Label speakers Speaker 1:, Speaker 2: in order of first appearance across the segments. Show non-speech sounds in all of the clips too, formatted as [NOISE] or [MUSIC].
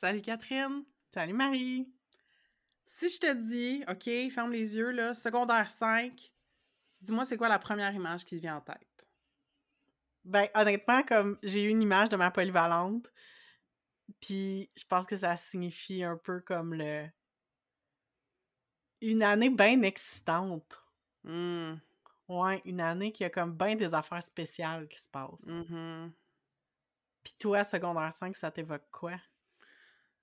Speaker 1: Salut Catherine.
Speaker 2: Salut Marie.
Speaker 1: Si je te dis, OK, ferme les yeux, là, secondaire 5, dis-moi c'est quoi la première image qui te vient en tête?
Speaker 2: Ben, honnêtement, comme j'ai eu une image de ma polyvalente, puis je pense que ça signifie un peu comme le. Une année bien excitante.
Speaker 1: Hmm.
Speaker 2: Ouais, une année qui a comme bien des affaires spéciales qui se passent.
Speaker 1: Mhm.
Speaker 2: Puis toi, secondaire 5, ça t'évoque quoi?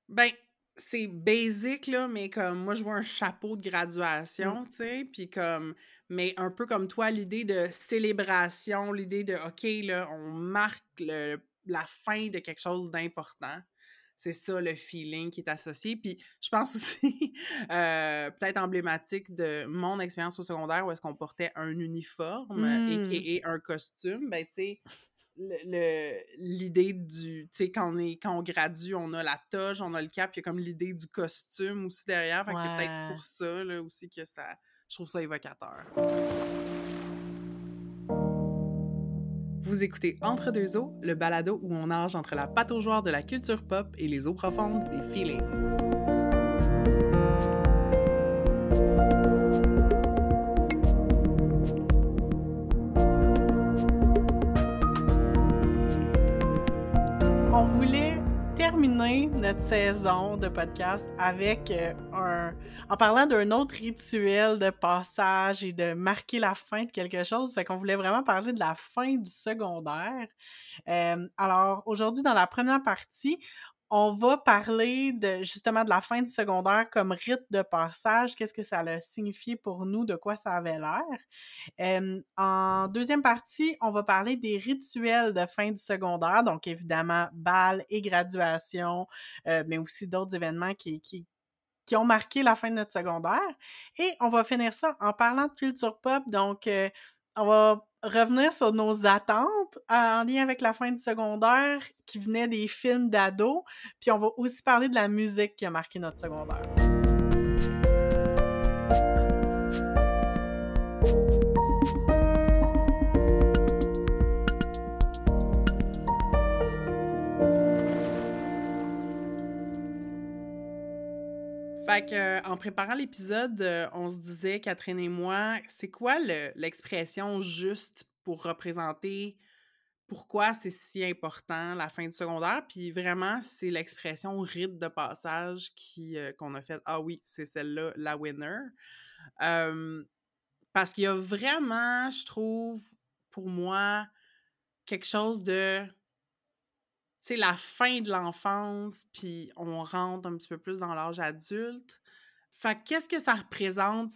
Speaker 1: Ben, c'est basic, là, mais comme moi, je vois un chapeau de graduation, tu sais, puis comme, mais un peu comme toi, l'idée de célébration, l'idée de, OK, là, on marque le- la fin de quelque chose d'important. C'est ça le feeling qui est associé. Puis je pense [LAUGHS] aussi, euh, peut-être emblématique de mon expérience au secondaire où est-ce qu'on portait un uniforme
Speaker 2: Mm.
Speaker 1: et, un costume, ben tu sais, l'idée du, tu sais, quand on, est, quand on gradue, on a la toge, on a le cap, il y a comme l'idée du costume aussi derrière. Fait que peut-être pour ça, là, aussi, que ça, je trouve ça évocateur. Vous écoutez Entre deux eaux, le balado où on nage entre la pâte aux joueurs de la culture pop et les eaux profondes des feelings.
Speaker 2: Terminer notre saison de podcast avec euh, un. en parlant d'un autre rituel de passage et de marquer la fin de quelque chose. Fait qu'on voulait vraiment parler de la fin du secondaire. Euh, alors, aujourd'hui, dans la première partie, on va parler de justement de la fin du secondaire comme rite de passage, qu'est-ce que ça a signifié pour nous, de quoi ça avait l'air. En deuxième partie, on va parler des rituels de fin du secondaire, donc évidemment bal et graduation, euh, mais aussi d'autres événements qui, qui, qui ont marqué la fin de notre secondaire. Et on va finir ça en parlant de culture pop, donc euh, on va revenir sur nos attentes en lien avec la fin du secondaire qui venait des films d'ados, puis on va aussi parler de la musique qui a marqué notre secondaire.
Speaker 1: Fait que, euh, en préparant l'épisode, euh, on se disait, Catherine et moi, c'est quoi le- l'expression juste pour représenter pourquoi c'est si important la fin du secondaire? Puis vraiment, c'est l'expression rite de passage qui, euh, qu'on a fait. Ah oui, c'est celle-là, la winner. Parce qu'il y a vraiment, je trouve, pour moi, quelque chose de sais, la fin de l'enfance, puis on rentre un petit peu plus dans l'âge adulte. Fait que qu'est-ce que ça représente,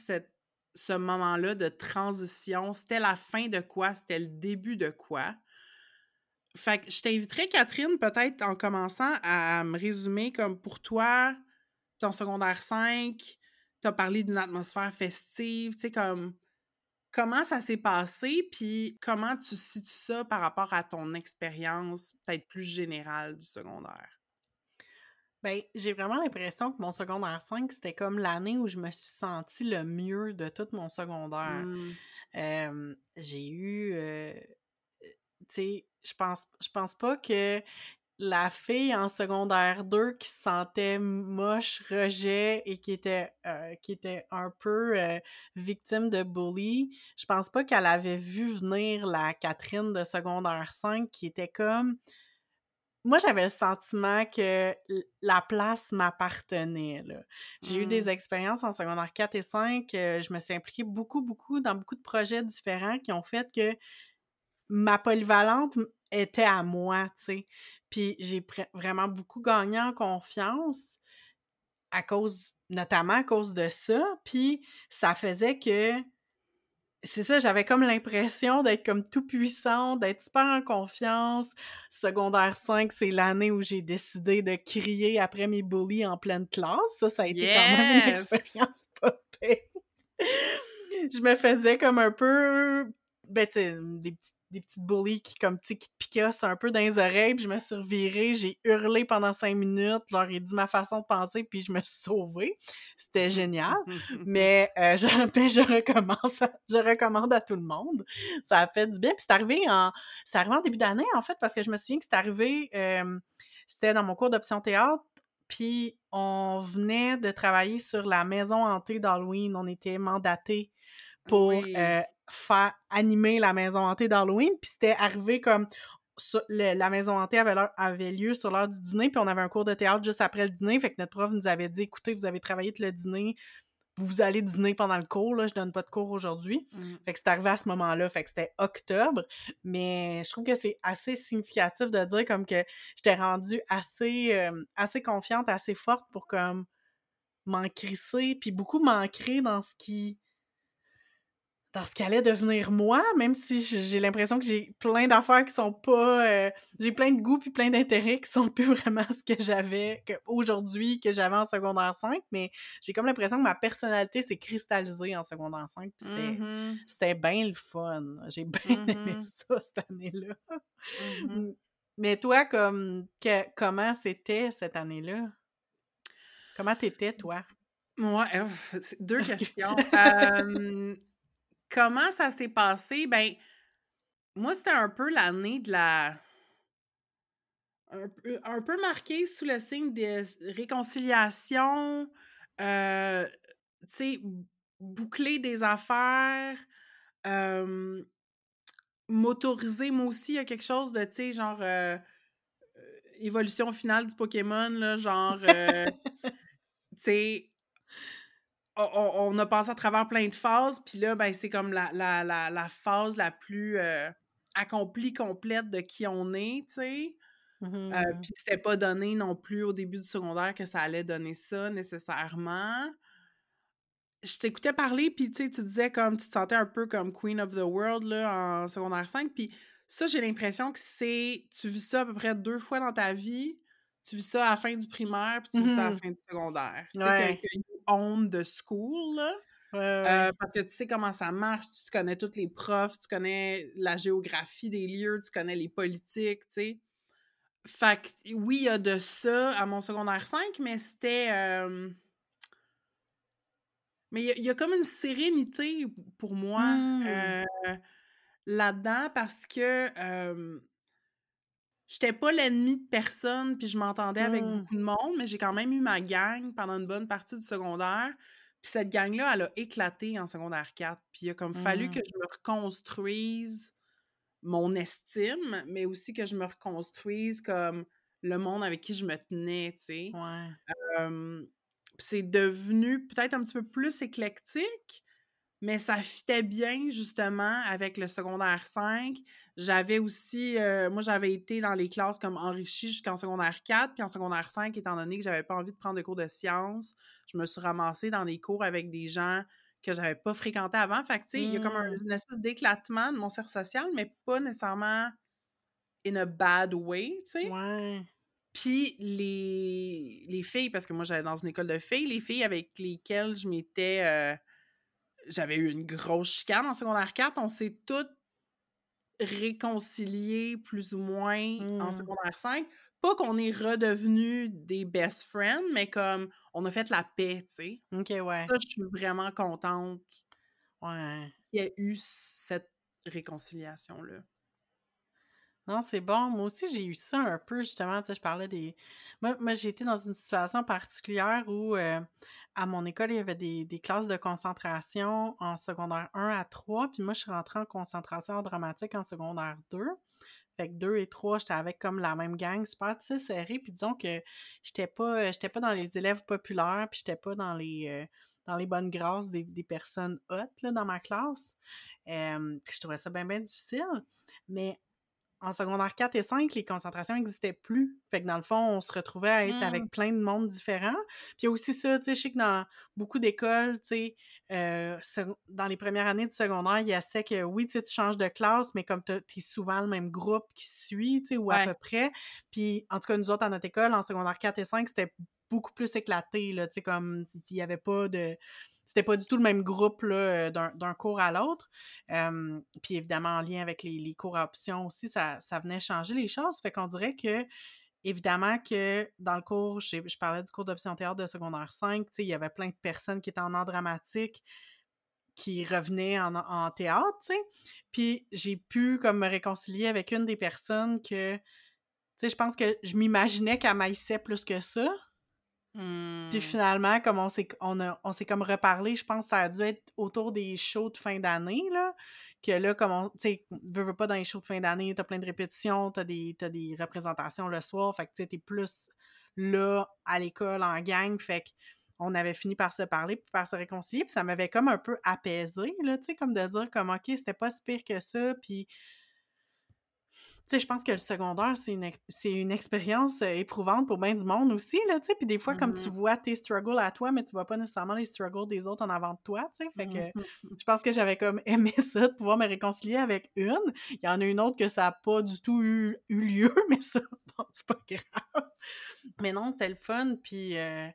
Speaker 1: ce moment-là de transition? C'était la fin de quoi? C'était le début de quoi? Fait que je t'inviterais, Catherine, peut-être en commençant à me résumer comme pour toi, ton secondaire 5, t'as parlé d'une atmosphère festive, tu sais, comme comment ça s'est passé, puis comment tu situes ça par rapport à ton expérience peut-être plus générale du secondaire?
Speaker 2: Ben, j'ai vraiment l'impression que mon secondaire 5, c'était comme l'année où je me suis sentie le mieux de tout mon secondaire.
Speaker 1: Mmh.
Speaker 2: Euh, j'ai eu, euh, tu sais, je pense, je pense pas que la fille en secondaire 2 qui se sentait moche, rejet et qui était, euh, qui était un peu euh, victime de bully, je pense pas qu'elle avait vu venir la Catherine de secondaire 5 qui était comme... Moi, j'avais le sentiment que la place m'appartenait. J'ai eu des
Speaker 1: Mmh.
Speaker 2: expériences en secondaire 4 et 5. euh, je me suis impliquée beaucoup, beaucoup dans beaucoup de projets différents qui ont fait que ma polyvalente était à moi, tu sais. Puis j'ai vraiment beaucoup gagné en confiance à cause, notamment à cause de ça. Puis ça faisait que, c'est ça, j'avais comme l'impression d'être comme tout puissant, d'être super en confiance. Secondaire 5, c'est l'année où j'ai décidé de crier après mes bullies en pleine classe. Ça, ça a été quand même une expérience [LAUGHS] pas. Je me faisais comme un peu, ben, tu sais, des petites des petites bullies qui, comme, tu qui te picassent un peu dans les oreilles, puis je me suis revirée, j'ai hurlé pendant cinq minutes, leur ai dit ma façon de penser, puis je me suis sauvée. C'était génial. [LAUGHS] Mais euh, [LAUGHS] je, je recommence, à- je recommande à tout le monde. Ça a fait du bien. Puis c'est arrivé en, c'est arrivé en début d'année, en fait, parce que je me souviens que c'est arrivé, euh, c'était dans mon cours d'option théâtre, puis on venait de travailler sur la maison hantée d'Halloween. On était mandatés pour
Speaker 1: Oui.
Speaker 2: euh, faire animer la maison hantée d'Halloween. Puis c'était arrivé comme le- la maison hantée avait, avait lieu sur l'heure du dîner, puis on avait un cours de théâtre juste après le dîner. Fait que notre prof nous avait dit écoutez, vous avez travaillé tout le dîner, vous allez dîner pendant le cours, là, je donne pas de cours aujourd'hui.
Speaker 1: Mm.
Speaker 2: Fait que c'est arrivé à ce moment-là, fait que c'était octobre, mais je trouve que c'est assez significatif de dire comme que j'étais rendue assez, euh, assez confiante, assez forte pour comme m'en crisser, puis beaucoup m'ancrer dans ce qui dans ce qui allait devenir moi, même si j'ai l'impression que j'ai plein d'affaires qui sont pas... euh, j'ai plein de goûts puis plein d'intérêts qui sont plus vraiment ce que j'avais aujourd'hui, que j'avais en secondaire 5, mais j'ai comme l'impression que ma personnalité s'est cristallisée en secondaire 5, puis c'était...
Speaker 1: Mhm.
Speaker 2: C'était bien le fun. J'ai bien [LAUGHS] aimé
Speaker 1: Mhm.
Speaker 2: ça cette année-là.
Speaker 1: Mhm.
Speaker 2: Mm. Mais toi, comme que- comment c'était cette année-là? Comment t'étais, toi?
Speaker 1: Ouais, euh, c'est deux
Speaker 2: Parce que-
Speaker 1: questions. [LAUGHS] Euh, comment ça s'est passé? Ben, moi, c'était un peu l'année de la. Un peu, un peu marquée sous le signe de réconciliation, euh, tu sais, boucler des affaires, euh, m'autoriser, moi aussi, il y a quelque chose de, tu sais, genre, euh, évolution finale du Pokémon, là, genre, [LAUGHS] tu sais, on, a passé à travers plein de phases, puis là, ben, c'est comme la, la, la, la phase la plus euh, accomplie, complète de qui on est, tu sais. Euh,
Speaker 2: Mhm.
Speaker 1: puis c'était pas donné non plus au début du secondaire que ça allait donner ça nécessairement. Je t'écoutais parler, puis tu sais, tu disais comme tu te sentais un peu comme Queen of the World là, en secondaire 5. Puis ça, j'ai l'impression que c'est. Tu vis ça à peu près deux fois dans ta vie. Tu vis ça à la fin du primaire, puis tu vis ça à la
Speaker 2: Mhm.
Speaker 1: fin du secondaire. Tu sais,
Speaker 2: Ouais.
Speaker 1: que, que own the school, là.
Speaker 2: Ouais, ouais.
Speaker 1: Euh, parce que tu sais comment ça marche, tu connais tous les profs, tu connais la géographie des lieux, tu connais les politiques, tu sais. Fait que oui, il y a de ça à mon secondaire 5, mais c'était. euh, Mais il y, a- il y a comme une sérénité pour moi
Speaker 2: Mm.
Speaker 1: euh, là-dedans parce que j'étais pas l'ennemi de personne, puis je m'entendais avec
Speaker 2: Mm.
Speaker 1: beaucoup de monde, mais j'ai quand même eu ma gang pendant une bonne partie du secondaire. Puis cette gang-là, elle a éclaté en secondaire 4. Puis il a comme fallu que je me reconstruise mon estime, mais aussi que je me reconstruise comme le monde avec qui je me tenais, tu sais.
Speaker 2: Ouais.
Speaker 1: Euh, puis c'est devenu peut-être un petit peu plus éclectique, mais ça fitait bien justement avec le secondaire 5. J'avais aussi, euh, moi j'avais été dans les classes comme enrichie jusqu'en secondaire 4, puis en secondaire 5, étant donné que j'avais pas envie de prendre de cours de sciences, je me suis ramassée dans des cours avec des gens que j'avais pas fréquentés avant. Fait que tu sais, il y a comme un-
Speaker 2: Mm.
Speaker 1: une espèce d'éclatement de mon cercle social, mais pas nécessairement in a bad way, tu sais.
Speaker 2: Ouais.
Speaker 1: Puis les, les filles, parce que moi j'allais dans une école de filles, les filles avec lesquelles je m'étais. euh, J'avais eu une grosse chicane en secondaire 4, on s'est toutes réconciliées plus ou moins en
Speaker 2: Mm.
Speaker 1: secondaire 5. Pas qu'on est redevenus des best friends, mais comme on a fait la paix, tu sais.
Speaker 2: OK, ouais.
Speaker 1: Ça, je suis vraiment contente
Speaker 2: Ouais.
Speaker 1: qu'il y ait eu cette réconciliation-là.
Speaker 2: Non, c'est bon. Moi aussi, j'ai eu ça un peu, justement. Tu sais, je parlais des. Moi, moi j'ai été dans une situation particulière où, euh, à mon école, il y avait des, classes de concentration en secondaire 1 à 3. Puis moi, je suis rentrée en concentration en dramatique en secondaire 2. Fait que 2 et 3, j'étais avec comme la même gang, super tu sais. Puis disons que j'étais pas, j'étais pas dans les élèves populaires, puis j'étais pas dans les, euh, dans les bonnes grâces des, des personnes hautes là, dans ma classe. Euh, puis je trouvais ça bien, bien difficile. Mais en secondaire 4 et 5, les concentrations n'existaient plus. Fait que dans le fond, on se retrouvait à être avec plein de monde différent. Puis il y a aussi ça, tu sais, je sais que dans beaucoup d'écoles, tu sais, euh, dans les premières années de secondaire, il y a ça que oui, tu sais, tu changes de classe, mais comme tu es souvent le même groupe qui suit, tu sais, ou à peu près. Puis en tout cas, nous autres, à notre école, en secondaire 4 et 5, c'était beaucoup plus éclaté, là, tu sais, comme il n'y avait pas de c'était pas du tout le même groupe euh, d'un cours à l'autre. Euh, puis évidemment, en lien avec les, les cours à option aussi, ça, ça venait changer les choses. Fait qu'on dirait que, évidemment, que dans le cours, je, parlais du cours d'option théâtre de secondaire 5, tu sais, il y avait plein de personnes qui étaient en art dramatique qui revenaient en, en théâtre. Puis j'ai pu comme me réconcilier avec une des personnes que, tu sais, je pense que je m'imaginais qu'elle maïssait plus que ça. Puis
Speaker 1: Mmh.
Speaker 2: finalement, comme on s'est on a on s'est comme reparlé, je pense que ça a dû être autour des shows de fin d'année, là, que là, comme on tu sais, veux, veux pas dans les shows de fin d'année, t'as plein de répétitions, t'as des tu des représentations le soir, fait que tu sais, tu plus là, à l'école, en gang, fait qu'on avait fini par se parler, puis par se réconcilier, puis ça m'avait comme un peu apaisé, là, tu sais, comme de dire comme OK, c'était pas si pire que ça, puis sais, je pense que le secondaire, c'est une, une expérience euh, éprouvante pour bien du monde aussi, là, tu sais. Puis des fois, comme tu
Speaker 1: Mmh
Speaker 2: vois tes struggles à toi, mais tu vois pas nécessairement les struggles des autres en avant de toi, tu sais. Fait que
Speaker 1: Mmh [LAUGHS]
Speaker 2: je pense que j'avais comme [LAUGHS] aimé ça, de pouvoir me réconcilier avec une. Il y en a une autre que ça n'a pas du tout eu, eu lieu, [LAUGHS] mais ça, bon, c'est pas grave. Mais non, c'était le fun, puis... euh,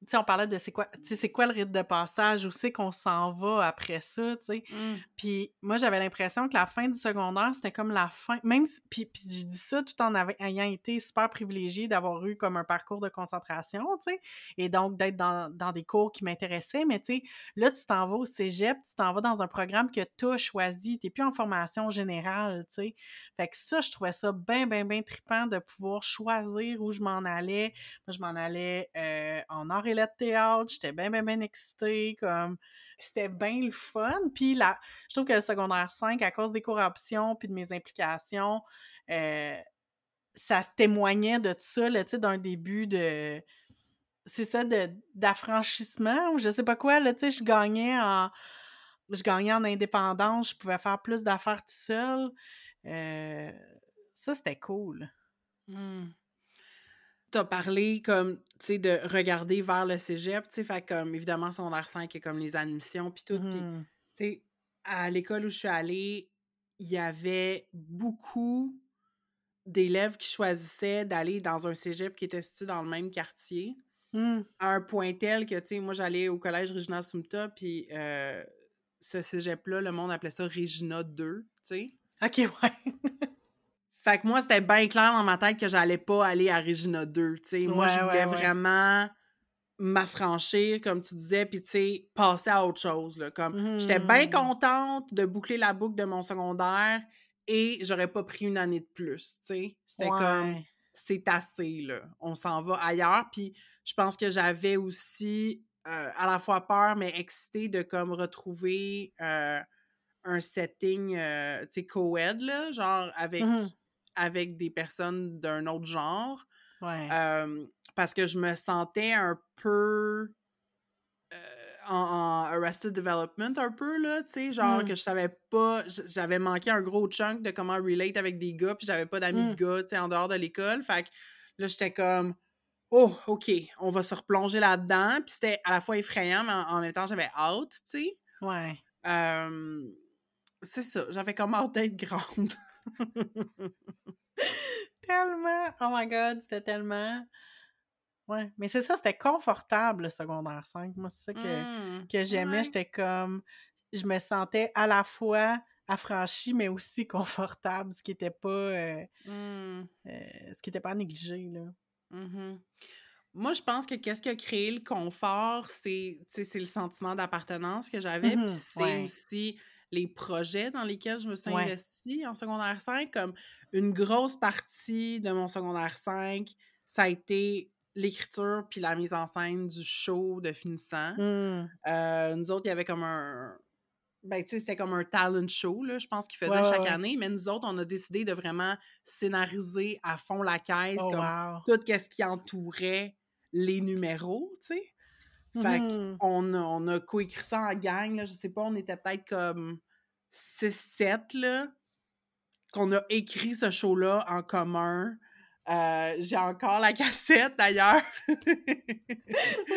Speaker 2: tu sais, on parlait de c'est quoi, tu sais, c'est quoi le rite de passage, où c'est qu'on s'en va après ça, tu sais?
Speaker 1: Mmh.
Speaker 2: Puis moi, j'avais l'impression que la fin du secondaire, c'était comme la fin, même si, puis, puis je dis ça tout en avait- ayant été super privilégiée d'avoir eu comme un parcours de concentration, tu sais, et donc d'être dans, dans des cours qui m'intéressaient, mais tu sais, là, tu t'en vas au cégep, tu t'en vas dans un programme que tu as choisi, t'es plus en formation générale, tu sais. Fait que ça, je trouvais ça bien, bien, bien trippant de pouvoir choisir où je m'en allais. Moi, je m'en allais euh, en art et lettres théâtre, j'étais bien, bien, excitée, comme c'était bien le fun. Puis là, je trouve que le secondaire 5, à cause des cours puis de mes implications, euh, ça témoignait de ça, tu sais, d'un début de... C'est ça, de, d'affranchissement, ou je sais pas quoi, tu sais, je gagnais en... Je gagnais en indépendance, je pouvais faire plus d'affaires tout seul. Euh, ça, c'était cool.
Speaker 1: Mmh. T'as parlé comme, tu sais, de regarder vers le cégep, tu sais, fait comme, évidemment, secondaire 5, il y a comme les admissions puis tout,
Speaker 2: Mhm.
Speaker 1: tu sais, à l'école où je suis allée, il y avait beaucoup d'élèves qui choisissaient d'aller dans un cégep qui était situé dans le même quartier,
Speaker 2: Mm.
Speaker 1: à un point tel que, tu sais, moi, j'allais au collège Regina Sumta, puis euh, ce cégep-là, le monde appelait ça Regina 2, tu sais.
Speaker 2: Ok, ouais. [LAUGHS]
Speaker 1: Fait que moi, c'était bien clair dans ma tête que j'allais pas aller à Regina 2, tu sais. Moi, je voulais
Speaker 2: ouais,
Speaker 1: vraiment m'affranchir, comme tu disais, puis tu sais, passer à autre chose, là. Comme, j'étais bien
Speaker 2: Mhm.
Speaker 1: contente de boucler la boucle de mon secondaire et j'aurais pas pris une année de plus. C'était comme, c'est assez, là. On s'en va ailleurs, puis je pense que j'avais aussi euh, à la fois peur, mais excitée de, comme, retrouver euh, un setting, euh, tu sais, co-ed, là, genre, avec
Speaker 2: Mhm.
Speaker 1: Avec des personnes d'un autre genre.
Speaker 2: Ouais.
Speaker 1: euh, parce que je me sentais un peu euh, en, en Arrested Development, un peu, là, tu sais, genre
Speaker 2: Mm.
Speaker 1: que je savais pas, j'avais manqué un gros chunk de comment relate avec des gars, puis j'avais pas d'amis
Speaker 2: Mm.
Speaker 1: de gars, tu sais, en dehors de l'école. Fait que là, j'étais comme, oh, OK, on va se replonger là-dedans. Puis c'était à la fois effrayant, mais en, en même temps, j'avais hâte, tu sais.
Speaker 2: Ouais.
Speaker 1: Euh, c'est ça, j'avais comme hâte d'être grande. [LAUGHS]
Speaker 2: Tellement! Oh my god, c'était tellement. Ouais, mais c'est ça, c'était confortable le secondaire 5. Moi, c'est ça que,
Speaker 1: Mm,
Speaker 2: que j'aimais.
Speaker 1: ouais.
Speaker 2: J'étais comme. Je me sentais à la fois affranchie, mais aussi confortable, ce qui était pas. euh,
Speaker 1: Mm.
Speaker 2: euh, ce qui était pas négligé, là.
Speaker 1: Mhm. Moi, je pense que qu'est-ce qui a créé le confort, c'est le sentiment d'appartenance que j'avais, puis c'est
Speaker 2: ouais.
Speaker 1: aussi les projets dans lesquels je me suis
Speaker 2: Ouais.
Speaker 1: investie en secondaire 5. Comme une grosse partie de mon secondaire 5, ça a été l'écriture puis la mise en scène du show de finissant.
Speaker 2: Mm.
Speaker 1: Euh, nous autres, il y avait comme un. Ben, tu sais, c'était comme un talent show, là, je pense qu'ils faisaient
Speaker 2: Ouais,
Speaker 1: chaque
Speaker 2: ouais.
Speaker 1: année, mais nous autres, on a décidé de vraiment scénariser à fond la caisse,
Speaker 2: Oh,
Speaker 1: comme
Speaker 2: wow!
Speaker 1: tout ce qui entourait les numéros, tu sais. Fait qu'on a, on a coécrit ça en gang, là, je sais pas, on était peut-être comme 6-7, là, qu'on a écrit ce show-là en commun. Euh, j'ai encore la [LAUGHS] cassette, d'ailleurs.
Speaker 2: Moi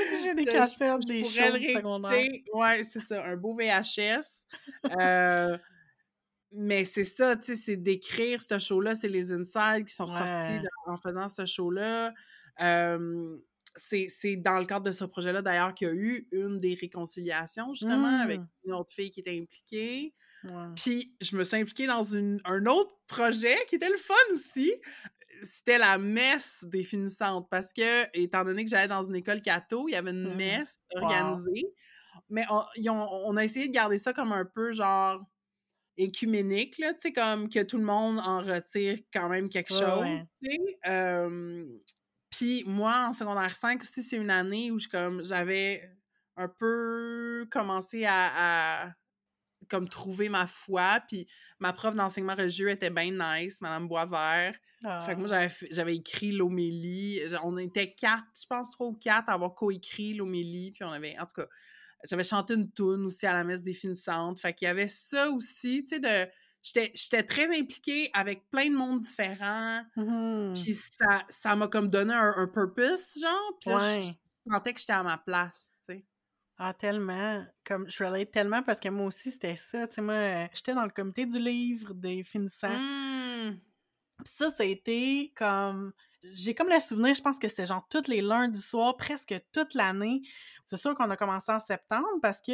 Speaker 2: aussi, j'ai des cassettes des shows
Speaker 1: le
Speaker 2: du secondaire.
Speaker 1: réécouter. Ouais, c'est ça, un beau VHS. Euh, mais c'est ça, tu sais, c'est d'écrire ce show-là, c'est les insides qui sont dans- en faisant ce show-là. Euh, c'est c'est dans le cadre de ce projet-là, d'ailleurs, qu'il y a eu une des réconciliations, justement, avec
Speaker 2: Mm.
Speaker 1: une autre fille qui était impliquée. Puis je me suis impliquée dans une, un autre projet qui était le fun aussi. C'était la messe des finissantes parce que, étant donné que j'allais dans une école catho, il y avait une
Speaker 2: Mhm.
Speaker 1: messe
Speaker 2: Wow.
Speaker 1: organisée. Mais on, ils ont- on a essayé de garder ça comme un peu genre écuménique, là, tu sais, comme que tout le monde en retire quand même quelque
Speaker 2: Ouais,
Speaker 1: chose,
Speaker 2: ouais.
Speaker 1: tu sais. Euh, Puis moi, en secondaire 5 aussi, c'est une année où j'avais un peu commencé à, à comme trouver ma foi. Puis ma prof d'enseignement religieux était bien nice, Madame Boisvert. Fait que moi,
Speaker 2: Ah.
Speaker 1: j'avais, j'avais écrit l'homélie. On était quatre, je pense, trois ou quatre à avoir coécrit l'homélie. Puis on avait, en tout cas, j'avais chanté une toune aussi à la messe des finissantes. Fait qu'il y avait ça aussi, tu sais, de... J'étais, très impliquée avec plein de monde différents.
Speaker 2: Mhm.
Speaker 1: Puis ça, ça m'a comme donné un, un purpose, genre. Puis je sentais que j'étais à ma place, tu sais.
Speaker 2: Ah, tellement. Comme, je relate tellement parce que moi aussi, c'était ça. Tu sais, moi, euh, j'étais dans le comité du livre des finissants.
Speaker 1: Mmh.
Speaker 2: Puis ça, ça a été comme. J'ai comme le souvenir, je pense que c'était genre tous les lundis soirs, presque toute l'année. C'est sûr qu'on a commencé en septembre parce que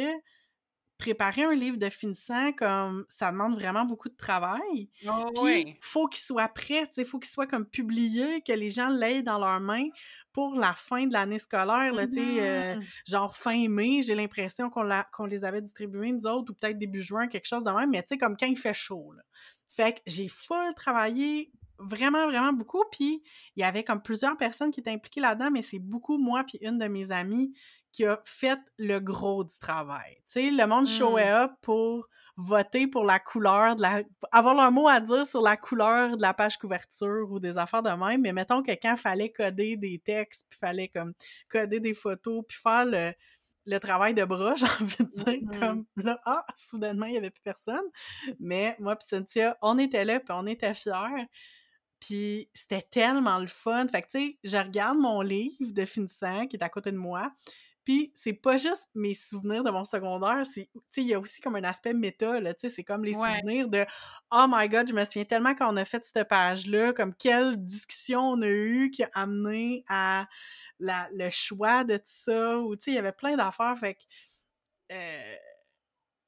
Speaker 2: préparer un livre de finissant, comme ça demande vraiment beaucoup de travail.
Speaker 1: Oh,
Speaker 2: Puis, faut qu'il soit prêt, sais, faut qu'il soit comme publié, que les gens l'aient dans leurs mains pour la fin de l'année scolaire, là, euh,
Speaker 1: Mhm.
Speaker 2: genre fin mai, j'ai l'impression qu'on les avait distribués, nous autres, ou peut-être début juin, quelque chose de même, mais tu sais, comme quand il fait chaud, là. Fait que j'ai full travaillé vraiment, vraiment beaucoup, puis il y avait comme plusieurs personnes qui étaient impliquées là-dedans, mais c'est beaucoup moi puis une de mes amies qui a fait le gros du travail. Tu sais, le monde
Speaker 1: Mm.
Speaker 2: showait up pour voter pour la couleur, de la, avoir leur mot à dire sur la couleur de la page couverture ou des affaires de même, mais mettons que quand fallait coder des textes, puis fallait comme coder des photos, puis faire le, le travail de bras, [LAUGHS] j'ai envie de dire,
Speaker 1: Mhm.
Speaker 2: comme là, ah, soudainement, il n'y avait plus personne. Mais moi puis Cynthia, on était là, puis on était fiers. Puis c'était tellement le fun. Fait que, tu sais, je regarde mon livre de finissant qui est à côté de moi. Puis c'est pas juste mes souvenirs de mon secondaire, c'est, il y a aussi comme un aspect méta, là, tu sais, c'est comme les
Speaker 1: Ouais.
Speaker 2: souvenirs de « Oh my God, je me souviens tellement quand on a fait cette page-là, comme quelle discussion on a eu qui a amené à la, le choix de tout ça, ou tu sais, il y avait plein d'affaires, fait que... euh,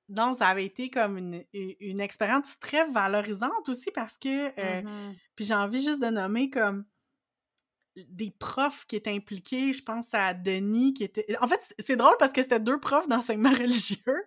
Speaker 2: non, ça avait été comme une, une- une expérience très valorisante aussi parce que, euh,
Speaker 1: Mhm.
Speaker 2: puis j'ai envie juste de nommer comme des profs qui étaient impliqués. Je pense à Denis qui était. En fait, c'est- drôle parce que c'était deux profs d'enseignement [LAUGHS] religieux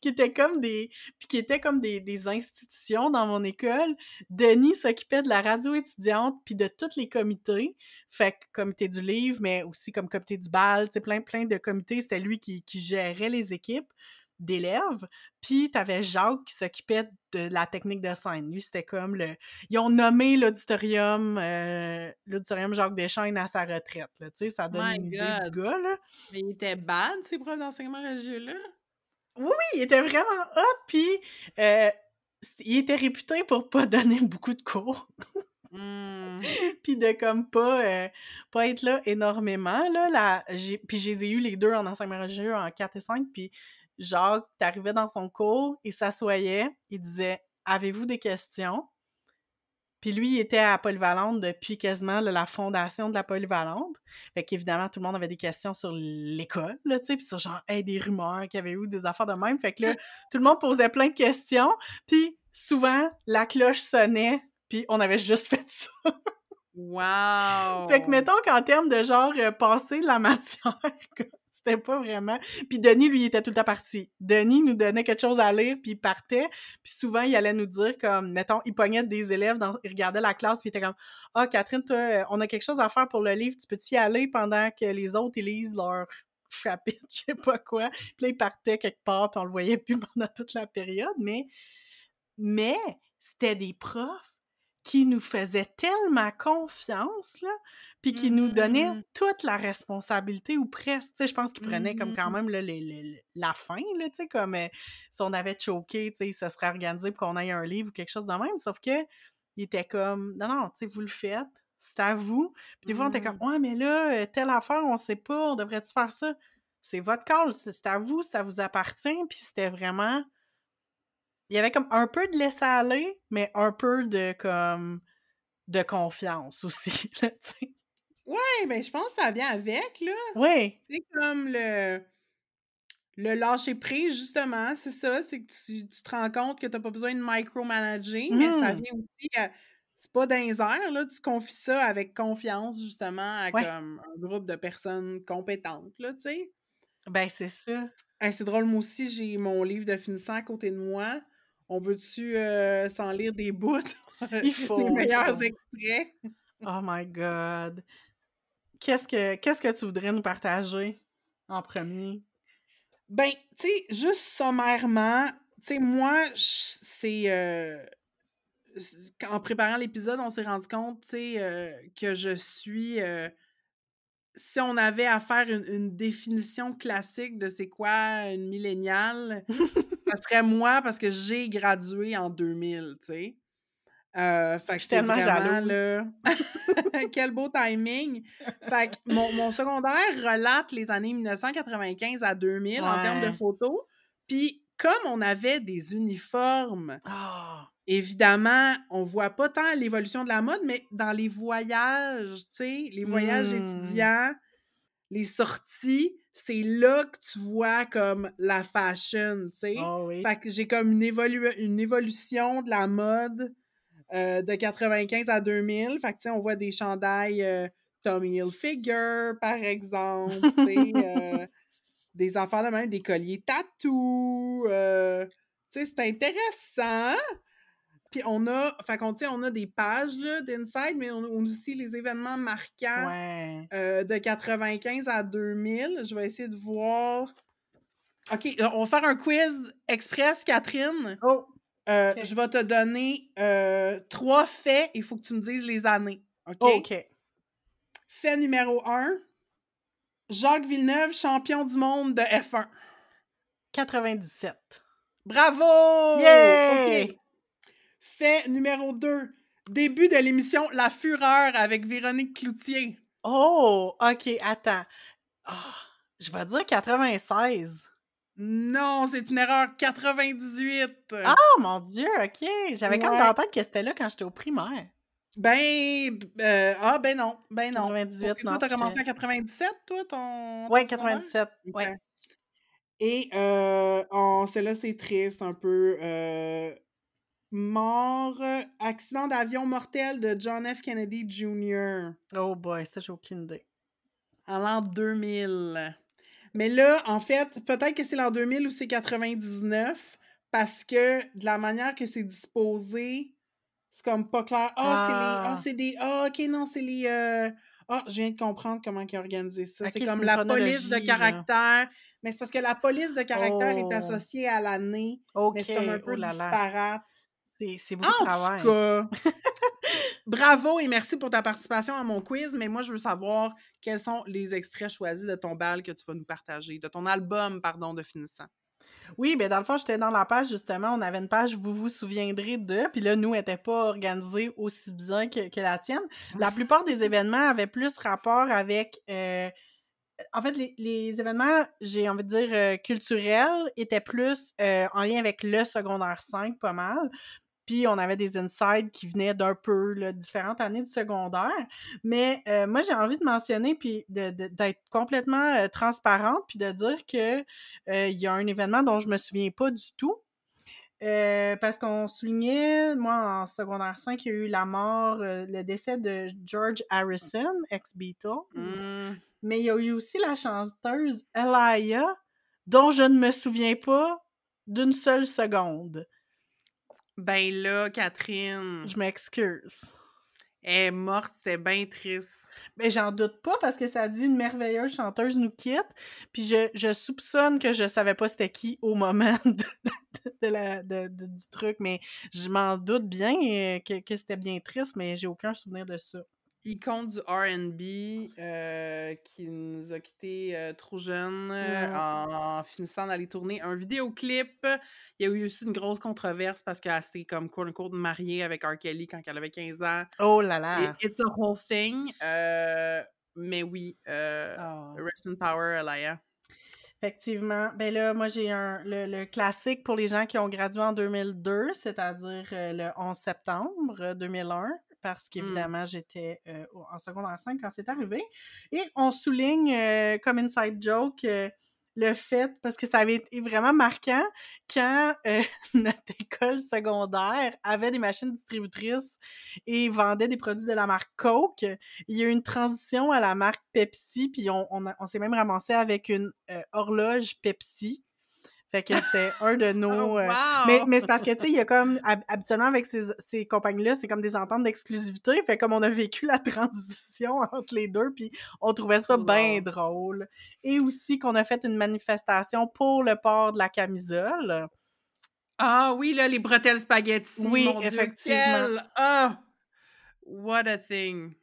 Speaker 2: qui étaient comme des. Puis qui étaient comme des, des institutions dans mon école. Denis s'occupait de la radio étudiante puis de tous les comités. Fait que comité du livre, mais aussi comme comité du bal, tu sais, plein, plein de comités. C'était lui qui, qui gérait les équipes d'élèves. Puis t'avais Jacques qui s'occupait de la technique de scène. Lui, c'était comme le... Ils ont nommé l'auditorium euh, l'auditorium Jacques Deschaines à sa retraite, là. Tu sais, ça donne
Speaker 1: My
Speaker 2: une idée du gars, là.
Speaker 1: Mais il était bad, ces profs d'enseignement religieux-là?
Speaker 2: Oui, il était vraiment hot, puis euh, il était réputé pour pas [LAUGHS] donner beaucoup de cours.
Speaker 1: Hmm. [LAUGHS]
Speaker 2: puis de comme pas, euh, pas être là énormément, là. Puis je les ai eu les deux en enseignement religieux en 4 et 5, puis Jacques, t'arrivais dans son cours, il s'assoyait, il disait « Avez-vous des questions? » Puis lui, il était à Polyvalente depuis quasiment la fondation de la Polyvalente. Fait qu'évidemment, tout le monde avait des questions sur l'école, là, tu sais, puis sur genre, hey, des rumeurs qu'il y avait eu, des affaires de même. Fait que là, [LAUGHS] tout le monde posait plein de questions. Puis souvent, la cloche sonnait, puis on avait juste fait ça. [LAUGHS]
Speaker 1: Wow!
Speaker 2: Fait que mettons qu'en termes de genre euh, passer de la [LAUGHS] matière, c'était pas vraiment. Puis Denis, lui, il était tout le temps parti. Denis nous donnait quelque chose à lire, puis il partait. Puis souvent, il allait nous dire comme, mettons, il pognait des élèves, dans, il regardait la classe, puis il était comme, ah Catherine, toi, euh, on a quelque chose à faire pour le livre, tu peux-tu y aller pendant que les autres ils lisent leur [LAUGHS] chapitre, je sais pas quoi. Puis là, il partait quelque part, puis on le voyait plus [LAUGHS] pendant toute la période, mais mais c'était des profs qui nous faisaient tellement confiance, là, puis qui nous donnaient
Speaker 1: Mhm.
Speaker 2: toute la responsabilité, ou presque, tu sais, je pense qu'ils prenaient comme quand
Speaker 1: Mhm.
Speaker 2: même là, les- les- la fin, là, tu sais, comme euh, si on avait choqué, tu sais, ils se seraient organisés pour qu'on aille un livre ou quelque chose de même, sauf que ils étaient comme, non, non, tu sais, vous le faites, c'est à vous. Puis des fois, on était comme, ouais, mais là, euh, telle affaire, on sait pas, on devrait-tu faire ça? C'est votre call, c'est à vous, ça vous appartient, puis c'était vraiment il y avait comme un peu de laisser aller, mais un peu de comme de confiance aussi, [LAUGHS] là, tu sais.
Speaker 1: Ouais, ben je pense que ça vient avec, là.
Speaker 2: Oui,
Speaker 1: C'est comme le le lâcher prise, justement, c'est ça, c'est que tu, tu te rends compte que tu n'as pas besoin de micromanager, mais ça
Speaker 2: Mhm.
Speaker 1: vient aussi, c'est pas airs, là, tu confies ça avec confiance, justement, à
Speaker 2: Ouais.
Speaker 1: comme un groupe de personnes compétentes, là, tu sais.
Speaker 2: ben c'est ça.
Speaker 1: Hey, c'est drôle, moi aussi, j'ai mon livre de finissant à côté de moi. On veut-tu euh, s'en lire des bouts?
Speaker 2: Il [LAUGHS] faut,
Speaker 1: Les
Speaker 2: il
Speaker 1: meilleurs
Speaker 2: faut.
Speaker 1: extraits.
Speaker 2: Oh my god. Qu'est-ce que qu'est-ce que tu voudrais nous partager en premier?
Speaker 1: Ben, tu sais, juste sommairement, tu sais, moi, c'est. Euh, en préparant l'épisode, on s'est rendu compte, tu sais, euh, que je suis. Euh, si on avait à faire une, définition classique de c'est quoi une milléniale, [LAUGHS] ça serait moi parce que j'ai gradué en 2000, tu sais. Euh, fait que tellement jalouse. [LAUGHS] [LAUGHS] Quel beau timing. Fait que mon, mon, secondaire relate les années 1995 à 2000 en termes de photos. Puis comme on avait des uniformes, ah! évidemment, on voit pas tant l'évolution de la mode, mais dans les voyages, tu sais, les voyages mmh. étudiants, les sorties, c'est là que tu vois comme la fashion, tu sais. Ah fait que j'ai comme une, une évolution de la mode euh, de 95 à 2000. Fait que, tu sais, on voit des chandails euh, Tommy Hilfiger, par exemple, tu sais, [LAUGHS] euh, des enfants de même, des colliers tatou. tu sais, c'est intéressant. Puis on a, fait qu'on on a des pages d'inside, mais on a aussi les événements marquants de 95 à 2000. Je vais essayer de voir. OK, on va faire un quiz express, Catherine. Oh. Euh, je vais te donner euh, trois faits. Il faut que tu me dises les années. OK? OK. Fait numéro un. Jacques Villeneuve, champion du monde de F1.
Speaker 2: 97.
Speaker 1: Bravo! Yeah! Fait numéro 2. Début de l'émission La Fureur avec Véronique Cloutier.
Speaker 2: Oh, OK, attends. Ah, je vais dire 96.
Speaker 1: Non, c'est une erreur 98.
Speaker 2: Ah, mon Dieu, OK. J'avais même dans tête que c'était là quand j'étais au primaire.
Speaker 1: Ben, euh, ah, ben non, ben non. 98, non. Toi, t'as commencé en 97, toi, ton.
Speaker 2: Ouais, 97, ouais.
Speaker 1: Et, euh, celle-là, c'est triste un peu. Euh, mort, accident d'avion mortel de John F. Kennedy Jr.
Speaker 2: Oh boy, ça, j'ai aucune idée.
Speaker 1: En l'an 2000. Mais là, en fait, peut-être que c'est l'an 2000 ou c'est 99 parce que de la manière que c'est disposé, c'est comme pas clair. Ah, c'est les. Ah, c'est des. Ah, ok, non, c'est les. Euh, ah, je viens de comprendre comment ils ont organisé ça. c'est comme la police de caractère. Mais c'est parce que la police de caractère est oh. associée à l'année. Mais c'est comme un oh peu disparate.
Speaker 2: C'est beaucoup de travail.
Speaker 1: En tout cas, [LAUGHS] bravo et merci pour ta participation à mon quiz, mais moi, je veux savoir quels sont les extraits choisis de ton bal que tu vas nous partager, de ton album, pardon, de finissant.
Speaker 2: Oui, bien dans le fond, j'étais dans la page, justement, on avait une page, vous vous souviendrez de, puis là, nous, n'était pas organisée aussi bien que, la tienne. La [LAUGHS] plupart des événements avaient plus rapport avec... Euh, en fait, les, événements, j'ai envie de dire, euh, culturels, étaient plus euh, en lien avec le secondaire 5, pas mal. Puis on avait des insights qui venaient d'un peu là, différentes années de secondaire. Mais euh, moi, j'ai envie de mentionner puis d'être complètement euh, transparente puis de dire que euh, il y a un événement dont je me souviens pas du tout. parce qu'on soulignait, moi, en secondaire 5, il y a eu la mort, le décès de George Harrison, ex-Beatle. Mmh. Mais il y a eu aussi la chanteuse Elia, dont je ne me souviens pas d'une seule seconde.
Speaker 1: Ben là, Catherine.
Speaker 2: Je m'excuse.
Speaker 1: Elle est morte, c'est bien triste.
Speaker 2: Mais ben, j'en doute pas parce que ça dit une merveilleuse chanteuse nous quitte. Puis je, soupçonne que je savais pas c'était qui au moment [LAUGHS] de, la, du truc, mais je m'en doute bien euh, que, que c'était bien triste, mais j'ai aucun souvenir de ça
Speaker 1: icône du RB euh, qui nous a quittés euh, trop jeunes euh, en, finissant d'aller tourner un vidéoclip. Il y a eu aussi une grosse controverse parce qu'elle s'est comme quote unquote mariée avec R. Kelly quand elle avait 15 ans.
Speaker 2: Oh là là!
Speaker 1: it's a whole thing. mais oui, oh. rest in power, Alaya.
Speaker 2: Effectivement. Ben là, moi, j'ai un le, le, classique pour les gens qui ont gradué en 2002, c'est-à-dire le 11 septembre 2001 parce mmh. qu'évidemment, j'étais en secondaire 5 quand c'est arrivé. Et on souligne comme inside joke le fait, parce que ça avait été vraiment marquant, quand [LAUGHS] notre école secondaire avait des machines distributrices et vendait des produits de la marque Coke, il y a eu une transition à la marque Pepsi, puis on, on, s'est même ramassé avec une horloge Pepsi. Fait que c'était un de [LAUGHS] nos.
Speaker 1: Oh,
Speaker 2: euh,
Speaker 1: wow!
Speaker 2: Mais, mais c'est parce que, tu sais, il y a comme. hab- Habituellement, avec ces, ces compagnies-là, c'est comme des ententes d'exclusivité. Fait comme on a vécu la transition [LAUGHS] entre les deux, puis on trouvait ça bien drôle. Et aussi qu'on a fait une manifestation pour le port de la camisole.
Speaker 1: Ah oui, là, les bretelles spaghetti.
Speaker 2: Oui,
Speaker 1: mon Dieu,
Speaker 2: effectivement.
Speaker 1: quel- Ah! What a thing.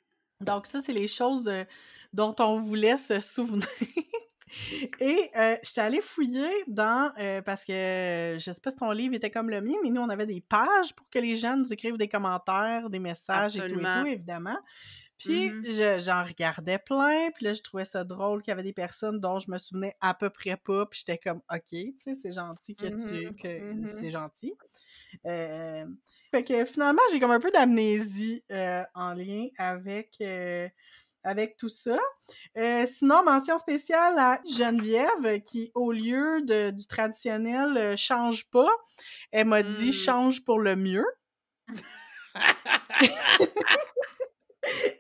Speaker 2: Donc, ça, c'est les choses euh, dont on voulait se souvenir. [LAUGHS] [LAUGHS] Et euh, j'étais allée fouiller dans, euh, parce que euh, je sais pas si ton livre était comme le mien, mais nous, on avait des pages pour que les gens nous écrivent des commentaires, des messages et tout et tout, évidemment. Puis
Speaker 1: Mhm.
Speaker 2: je- j'en regardais plein, puis là, je trouvais ça drôle qu'il y avait des personnes dont je me souvenais à peu près pas, puis j'étais comme, OK, tu sais, c'est gentil que tu...
Speaker 1: Mhm,
Speaker 2: que
Speaker 1: mhm.
Speaker 2: c'est gentil. Euh, fait que finalement, j'ai comme un peu d'amnésie en lien avec, avec tout ça. Euh, sinon, mention spéciale à Geneviève qui, au lieu de, du traditionnel euh, change pas, elle m'a dit
Speaker 1: Mm.
Speaker 2: change pour le mieux. [LAUGHS]